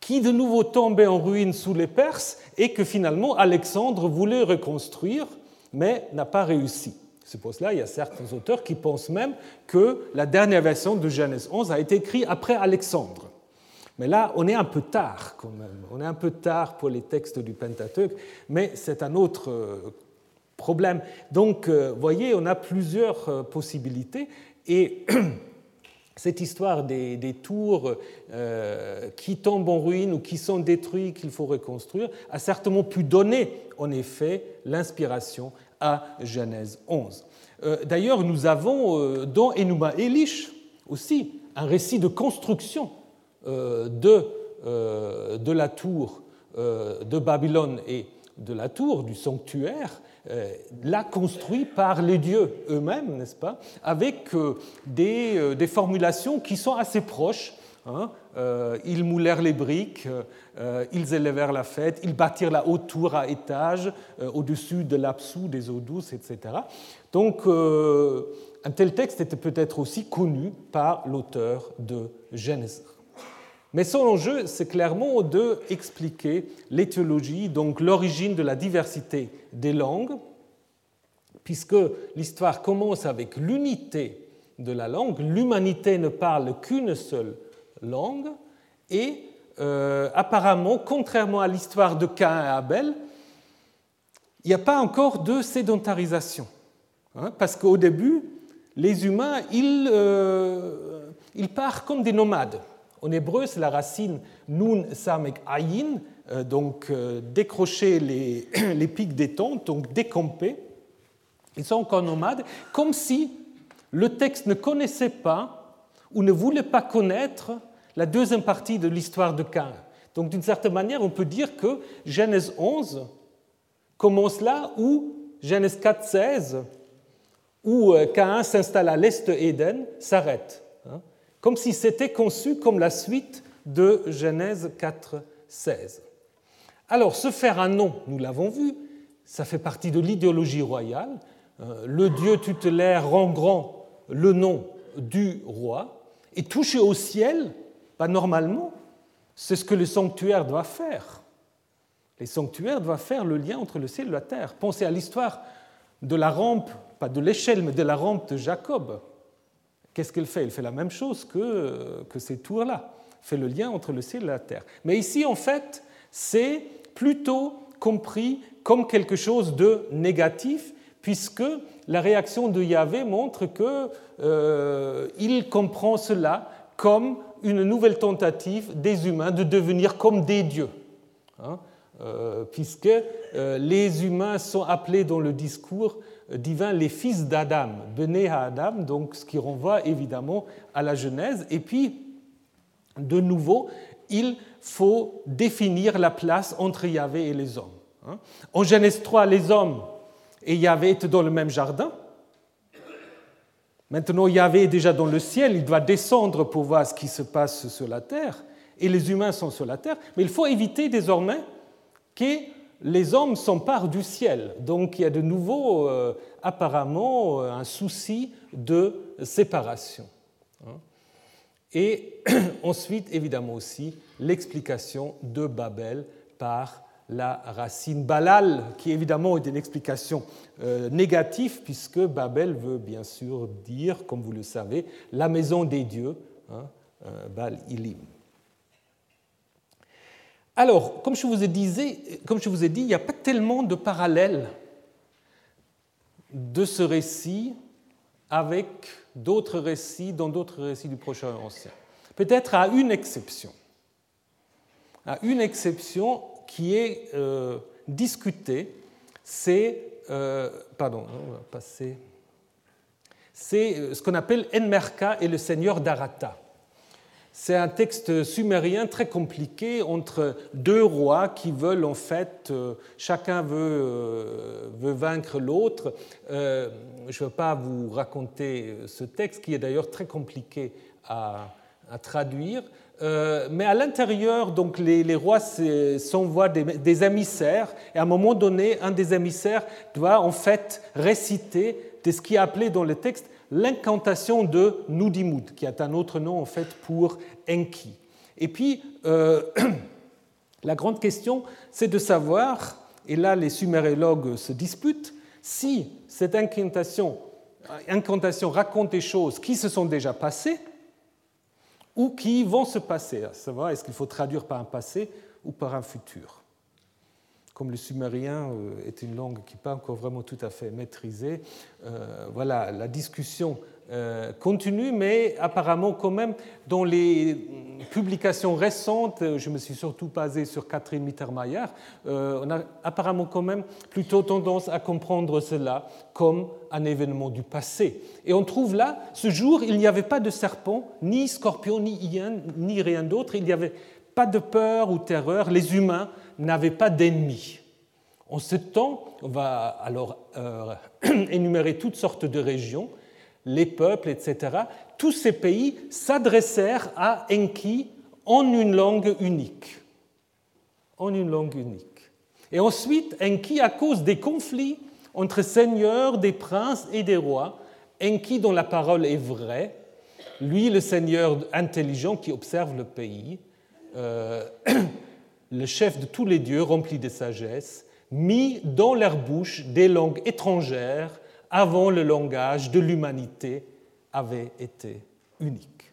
qui de nouveau tombait en ruine sous les Perses et que finalement Alexandre voulait reconstruire, mais n'a pas réussi. C'est pour cela qu'il y a certains auteurs qui pensent même que la dernière version de Genèse 11 a été écrite après Alexandre. Mais là, on est un peu tard quand même. On est un peu tard pour les textes du Pentateuque, mais c'est un autre euh, problème. Donc, vous euh, voyez, on a plusieurs euh, possibilités. Et cette histoire des, tours qui tombent en ruine ou qui sont détruites, qu'il faut reconstruire, a certainement pu donner, en effet, l'inspiration à Genèse 11. D'ailleurs, nous avons dans Enuma Elish aussi un récit de construction de, euh, de la tour euh, de Babylone et de la tour du sanctuaire, là construit par les dieux eux-mêmes, n'est-ce pas, avec des, des, formulations qui sont assez proches. Hein. ils moulèrent les briques, ils élevèrent la fête, ils bâtirent la haute tour à étage au-dessus de l'absou des eaux douces, etc. Donc, un tel texte était peut-être aussi connu par l'auteur de Genèse. Mais son enjeu, c'est clairement de expliquer l'éthiologie, donc l'origine de la diversité des langues, puisque l'histoire commence avec l'unité de la langue, l'humanité ne parle qu'une seule langue, et euh, apparemment, contrairement à l'histoire de Cain et Abel, il n'y a pas encore de sédentarisation. Hein, parce qu'au début, les humains, ils, euh, ils partent comme des nomades. En hébreu, c'est la racine nun samek ayin, euh, donc euh, décrocher les, pics des tentes, donc décamper. Ils sont encore nomades, comme si le texte ne connaissait pas ou ne voulait pas connaître la deuxième partie de l'histoire de Cain. Donc d'une certaine manière, on peut dire que Genèse 11 commence là où Genèse 4, 16, où euh, Cain s'installe à l'est d'Éden, s'arrête. Comme si c'était conçu comme la suite de Genèse 4, 16. Alors, se faire un nom, nous l'avons vu, ça fait partie de l'idéologie royale. Euh, le dieu tutélaire rend grand le nom du roi. Et toucher au ciel, pas normalement, c'est ce que le sanctuaire doit faire. Les sanctuaires doivent faire le lien entre le ciel et la terre. Pensez à l'histoire de la rampe, pas de l'échelle, mais de la rampe de Jacob. Qu'est-ce qu'elle fait? Elle fait la même chose que, ces tours-là, fait le lien entre le ciel et la terre. Mais ici, en fait, c'est plutôt compris comme quelque chose de négatif, puisque la réaction de Yahvé montre qu'il euh, comprend cela comme une nouvelle tentative des humains de devenir comme des dieux. Hein, puisque euh, les humains sont appelés dans le discours divin les fils d'Adam, Bené à Adam, donc ce qui renvoie évidemment à la Genèse. Et puis, de nouveau, il faut définir la place entre Yahvé et les hommes. Hein. En Genèse 3, les hommes et Yahvé étaient dans le même jardin. Maintenant, Yahvé est déjà dans le ciel, il doit descendre pour voir ce qui se passe sur la terre, et les humains sont sur la terre, mais il faut éviter désormais que les hommes s'emparent du ciel. Donc il y a de nouveau euh, apparemment euh, un souci de séparation. Hein. Et ensuite, évidemment aussi, l'explication de Babel par la racine Balal, qui évidemment est une explication euh, négative, puisque Babel veut bien sûr dire, comme vous le savez, la maison des dieux, hein, Bal Ilim. Alors, comme je vous ai dit, il n'y a pas tellement de parallèles de ce récit avec d'autres récits dans d'autres récits du Prochain Ancien. Peut-être à une exception. À une exception qui est euh, discutée, c'est. Euh, pardon. C'est euh, ce qu'on appelle Enmerka et le seigneur d'Arata. C'est un texte sumérien très compliqué entre deux rois qui veulent en fait, euh, chacun veut, euh, veut vaincre l'autre. Euh, je ne vais pas vous raconter ce texte qui est d'ailleurs très compliqué à, traduire. mais à l'intérieur, donc les, les rois s'envoient des, des, émissaires, et à un moment donné, un des émissaires doit en fait réciter de ce qui est appelé dans le texte l'incantation de Nudimud, qui est un autre nom en fait pour Enki. Et puis, euh, la grande question, c'est de savoir, et là les sumérologues se disputent, si cette incantation, incantation raconte des choses qui se sont déjà passées ou qui vont se passer, à savoir est-ce qu'il faut traduire par un passé ou par un futur? Comme le sumérien euh, est une langue qui n'est pas encore vraiment tout à fait maîtrisée, euh, voilà, la discussion euh, continue, mais apparemment quand même dans les publications récentes, je me suis surtout basé sur Catherine Mittermeier, on a apparemment quand même plutôt tendance à comprendre cela comme un événement du passé. Et on trouve là, ce jour, il n'y avait pas de serpent, ni scorpion, ni hyène, ni rien d'autre, il n'y avait pas de peur ou terreur, les humains n'avait pas d'ennemis. En ce temps, on va alors euh, énumérer toutes sortes de régions, les peuples, etc. Tous ces pays s'adressèrent à Enki en une langue unique. En une langue unique. Et ensuite, Enki, à cause des conflits entre seigneurs, des princes et des rois, Enki dont la parole est vraie, lui le seigneur intelligent qui observe le pays, euh, le chef de tous les dieux rempli de sagesse, mit dans leur bouche des langues étrangères avant le langage de l'humanité avait été unique.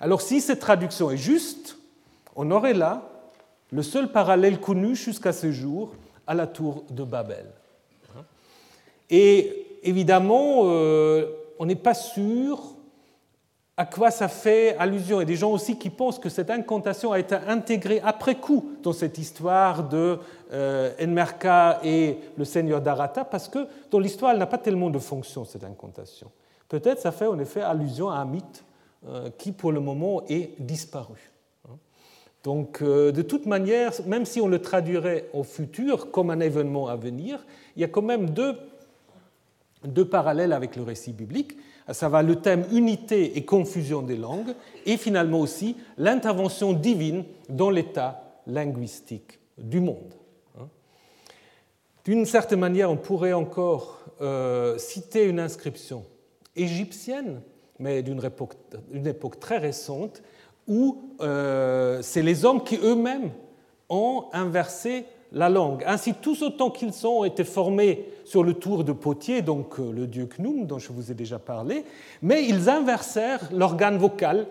Alors si cette traduction est juste, on aurait là le seul parallèle connu jusqu'à ce jour à la tour de Babel. Et évidemment, euh, on n'est pas sûr à quoi ça fait allusion. A des gens aussi qui pensent que cette incantation a été intégrée après coup dans cette histoire de euh, Enmerka et le seigneur d'Arata, parce que dans l'histoire, elle n'a pas tellement de fonction, cette incantation. Peut-être ça fait en effet allusion à un mythe euh, qui, pour le moment, est disparu. Donc, euh, de toute manière, même si on le traduirait au futur comme un événement à venir, il y a quand même deux deux parallèles avec le récit biblique, à savoir le thème unité et confusion des langues, et finalement aussi l'intervention divine dans l'état linguistique du monde. D'une certaine manière, on pourrait encore euh, citer une inscription égyptienne, mais d'une époque, époque, très récente, où euh, c'est les hommes qui eux-mêmes ont inversé la langue. Ainsi, tous autant qu'ils sont ont été formés sur le tour de Potier, donc euh, le dieu Knum, dont je vous ai déjà parlé, mais ils inversèrent l'organe vocal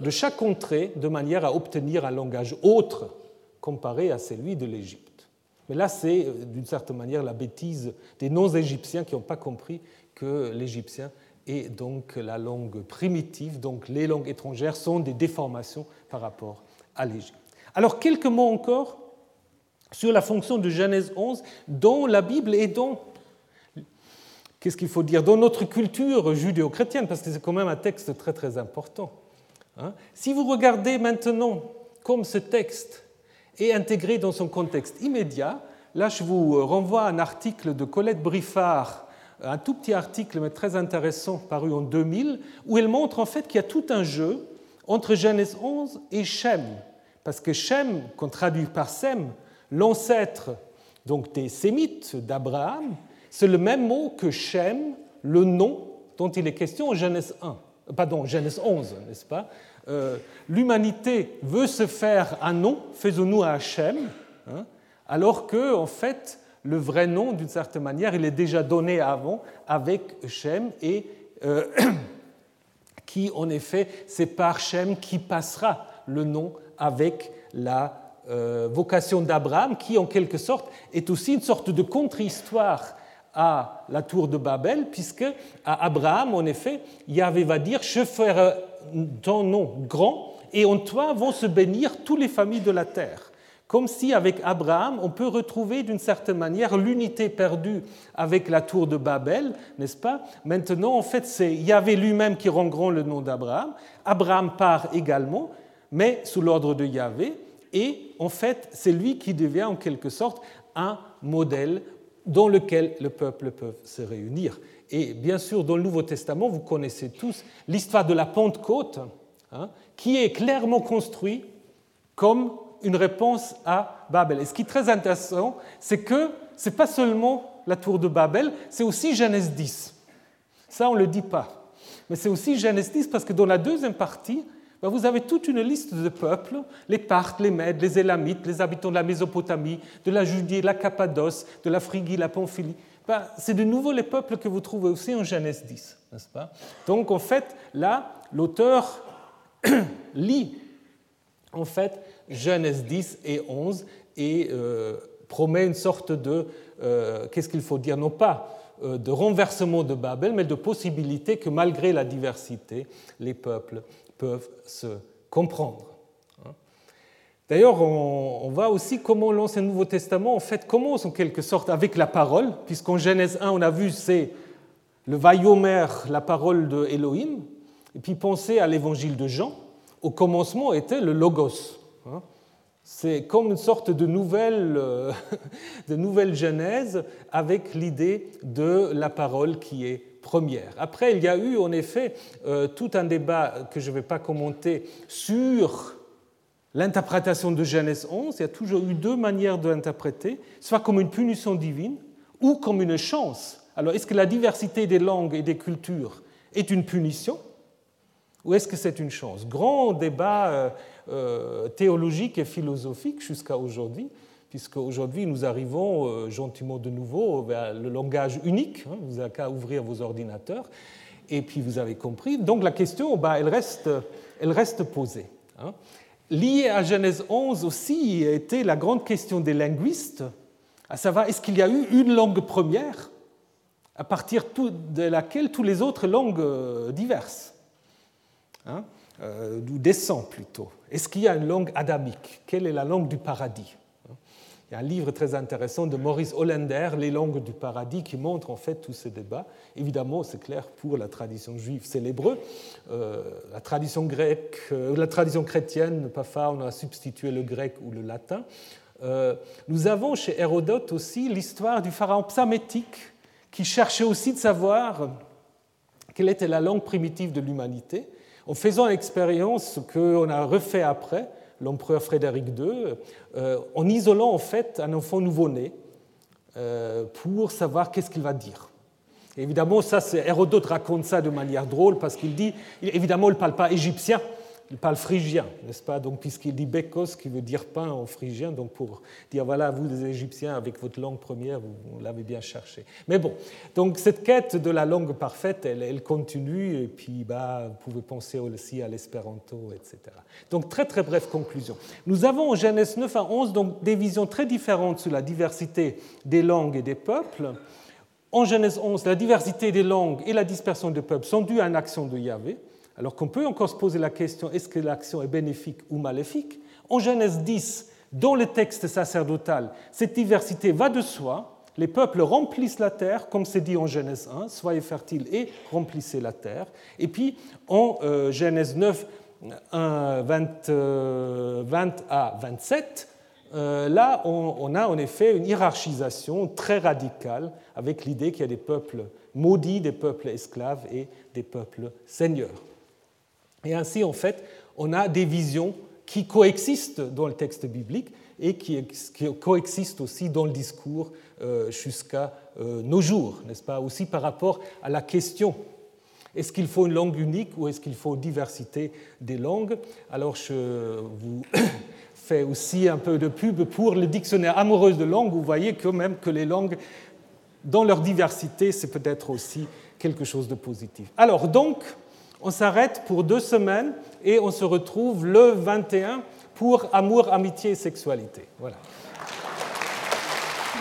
de chaque contrée de manière à obtenir un langage autre comparé à celui de l'Égypte. Mais là, c'est euh, d'une certaine manière la bêtise des non-égyptiens qui n'ont pas compris que l'égyptien est donc la langue primitive, donc les langues étrangères sont des déformations par rapport à l'Égypte. Alors, quelques mots encore sur la fonction de Genèse 11 dans la Bible et dans, qu'est-ce qu'il faut dire, dans notre culture judéo-chrétienne, parce que c'est quand même un texte très très important. Hein. si vous regardez maintenant comme ce texte est intégré dans son contexte immédiat, là je vous renvoie à un article de Colette Briffard, un tout petit article mais très intéressant paru en 2000, où elle montre en fait qu'il y a tout un jeu entre Genèse 11 et Shem. Parce que Shem, qu'on traduit par Sem, l'ancêtre donc des Sémites d'Abraham, c'est le même mot que Shem, le nom dont il est question en Genèse 1, pardon, Genèse 11, n'est-ce pas? Euh, L'humanité veut se faire un nom, faisons-nous un Shem, hein, alors que en fait le vrai nom, d'une certaine manière, il est déjà donné avant avec Shem et euh, qui en effet c'est par Shem qui passera le nom avec la euh, vocation d'Abraham, qui en quelque sorte est aussi une sorte de contre-histoire à la tour de Babel, puisque à Abraham, en effet, Yahvé va dire Je ferai ton nom grand, et en toi vont se bénir toutes les familles de la terre. Comme si avec Abraham, on peut retrouver d'une certaine manière l'unité perdue avec la tour de Babel, n'est-ce pas? Maintenant, en fait, c'est Yahvé lui-même qui rend grand le nom d'Abraham. Abraham part également, mais sous l'ordre de Yahvé et en fait, c'est lui qui devient en quelque sorte un modèle dans lequel le peuple peut se réunir. Et bien sûr, dans le Nouveau Testament, vous connaissez tous l'histoire de la Pentecôte, hein, qui est clairement construite comme une réponse à Babel. Et ce qui est très intéressant, c'est que ce n'est pas seulement la tour de Babel, c'est aussi Genèse 10. Ça, on ne le dit pas. Mais c'est aussi Genèse 10 parce que dans la deuxième partie, vous avez toute une liste de peuples, les Parthes, les Mèdes, les Élamites, les habitants de la Mésopotamie, de la Judée, la Cappadoce, de la Phrygie, la Pamphylie. Ben, c'est de nouveau les peuples que vous trouvez aussi en Genèse 10, n'est-ce pas? Donc en fait, là, l'auteur lit en fait Genèse 10 et 11 et euh, promet une sorte de, euh, qu'est-ce qu'il faut dire, non pas euh, de renversement de Babel, mais de possibilité que malgré la diversité, les peuples peuvent se comprendre. Hein. D'ailleurs, on, voit aussi comment l'Ancien Nouveau Testament en fait commence en quelque sorte avec la parole, puisqu'en Genèse 1, on a vu c'est le Vayomer, la parole de Elohim, et puis pensez à l'évangile de Jean, au commencement était le Logos. Hein. C'est comme une sorte de nouvelle, euh, de nouvelle genèse avec l'idée de la parole qui est Après, il y a eu en effet euh, tout un débat que je ne vais pas commenter sur l'interprétation de Genèse 11. Il y a toujours eu deux manières de l'interpréter, soit comme une punition divine ou comme une chance. Alors, est-ce que la diversité des langues et des cultures est une punition ou est-ce que c'est une chance? Grand débat euh, euh, théologique et philosophique jusqu'à aujourd'hui puisque aujourd'hui nous arrivons euh, gentiment de nouveau vers le langage unique. Hein, vous n'avez qu'à ouvrir vos ordinateurs. Et puis vous avez compris. Donc la question, bah, elle, reste, elle reste posée. Hein. Liée à Genèse 11 aussi était la grande question des linguistes, à savoir est-ce qu'il y a eu une langue première à partir de laquelle toutes les autres langues euh, diverses hein, euh, descendent plutôt? Est-ce qu'il y a une langue adamique? Quelle est la langue du paradis? Il y a un livre très intéressant de Maurice Hollander, Les langues du paradis, qui montre en fait tous ces débats. Évidemment, c'est clair pour la tradition juive, c'est l'hébreu. La tradition grecque, euh, la tradition chrétienne, parfois on a substitué le grec ou le latin. Euh, nous avons chez Hérodote aussi l'histoire du pharaon psamétique qui cherchait aussi de savoir quelle était la langue primitive de l'humanité, en faisant l'expérience qu'on a refait après, l'empereur Frédéric II, euh, en isolant en fait un enfant nouveau-né euh, pour savoir qu'est-ce qu'il va dire. évidemment, ça, Hérodote raconte ça de manière drôle parce qu'il dit, évidemment, il ne parle pas égyptien, il parle phrygien, n'est-ce pas? Donc, puisqu'il dit bekos, qui veut dire pain en phrygien, donc pour dire voilà, vous les Égyptiens, avec votre langue première, vous, l'avez bien cherché. Mais bon, donc cette quête de la langue parfaite, elle, continue, et puis bah, vous pouvez penser aussi à l'espéranto, etc. Donc, très très brève conclusion. Nous avons en Genèse 9 à 11 donc, des visions très différentes sur la diversité des langues et des peuples. En Genèse 11, la diversité des langues et la dispersion des peuples sont dues à une action de Yahvé alors qu'on peut encore se poser la question est-ce que l'action est bénéfique ou maléfique? En Genèse 10, dans le texte sacerdotal, cette diversité va de soi. Les peuples remplissent la terre, comme c'est dit en Genèse 1, soyez fertiles et remplissez la terre. Et puis en euh, Genèse 9, 20, euh, à 27, euh, là, on, on, a en effet une hiérarchisation très radicale avec l'idée qu'il y a des peuples maudits, des peuples esclaves et des peuples seigneurs. Et ainsi, en fait, on a des visions qui coexistent dans le texte biblique et qui, coexistent aussi dans le discours euh, jusqu'à euh, nos jours, n'est-ce pas? Aussi par rapport à la question est-ce qu'il faut une langue unique ou est-ce qu'il faut diversité des langues? Alors je vous fais aussi un peu de pub pour le dictionnaire amoureuse de langue. Vous voyez quand même que les langues, dans leur diversité, c'est peut-être aussi quelque chose de positif. Alors donc, on s'arrête pour deux semaines et on se retrouve le 21 pour Amour, Amitié et Sexualité. Voilà.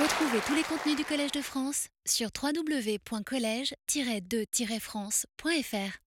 Retrouvez tous les contenus du Collège de France sur www.colège-2-france.fr.